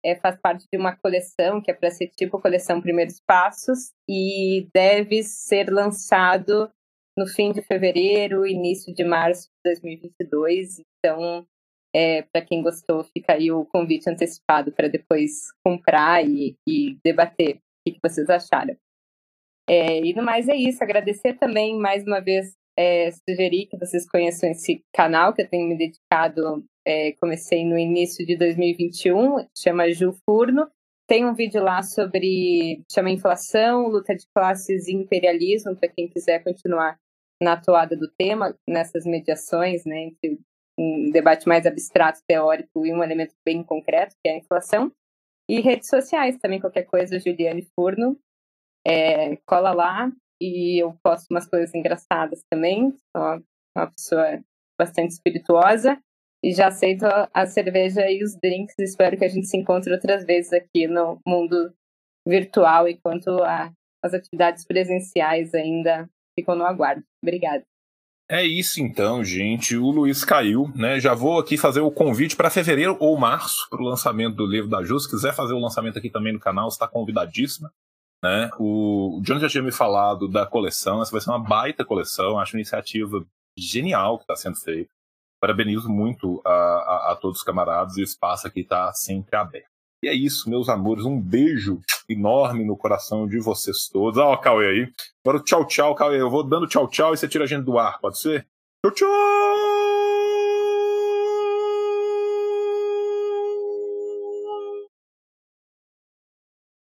[SPEAKER 3] é, faz parte de uma coleção que é para ser tipo coleção Primeiros Passos e deve ser lançado no fim de fevereiro, início de março de 2022. Então, é, para quem gostou, fica aí o convite antecipado para depois comprar e, e debater o que, vocês acharam. É, e no mais é isso, agradecer também mais uma vez, é, sugerir que vocês conheçam esse canal que eu tenho me dedicado, é, comecei no início de 2021, chama Ju Furno. Tem um vídeo lá sobre, chama Inflação, Luta de Classes e Imperialismo, para quem quiser continuar na toada do tema, nessas mediações, né, entre um debate mais abstrato, teórico e um elemento bem concreto, que é a inflação. E redes sociais também, qualquer coisa, Juliane Furno, é, cola lá e eu posto umas coisas engraçadas também. Sou uma pessoa bastante espirituosa e já aceito a cerveja e os drinks. Espero que a gente se encontre outras vezes aqui no mundo virtual, enquanto a, as atividades presenciais ainda ficam no aguardo. Obrigada.
[SPEAKER 1] É isso então, gente. O Luiz caiu, né? Já vou aqui fazer o convite para fevereiro ou março para o lançamento do livro da Ju. Se quiser fazer o lançamento aqui também no canal, está convidadíssima. Né? O John já tinha me falado da coleção, essa vai ser uma baita coleção, acho uma iniciativa genial que está sendo feita. Parabenizo muito a, a, a, todos os camaradas e o espaço aqui está sempre aberto. E é isso, meus amores. Um beijo enorme no coração de vocês todos. Ó, o Cauê aí. Agora tchau, tchau, Cauê. Eu vou dando tchau, tchau e você tira a gente do ar, pode ser? Tchau, tchau!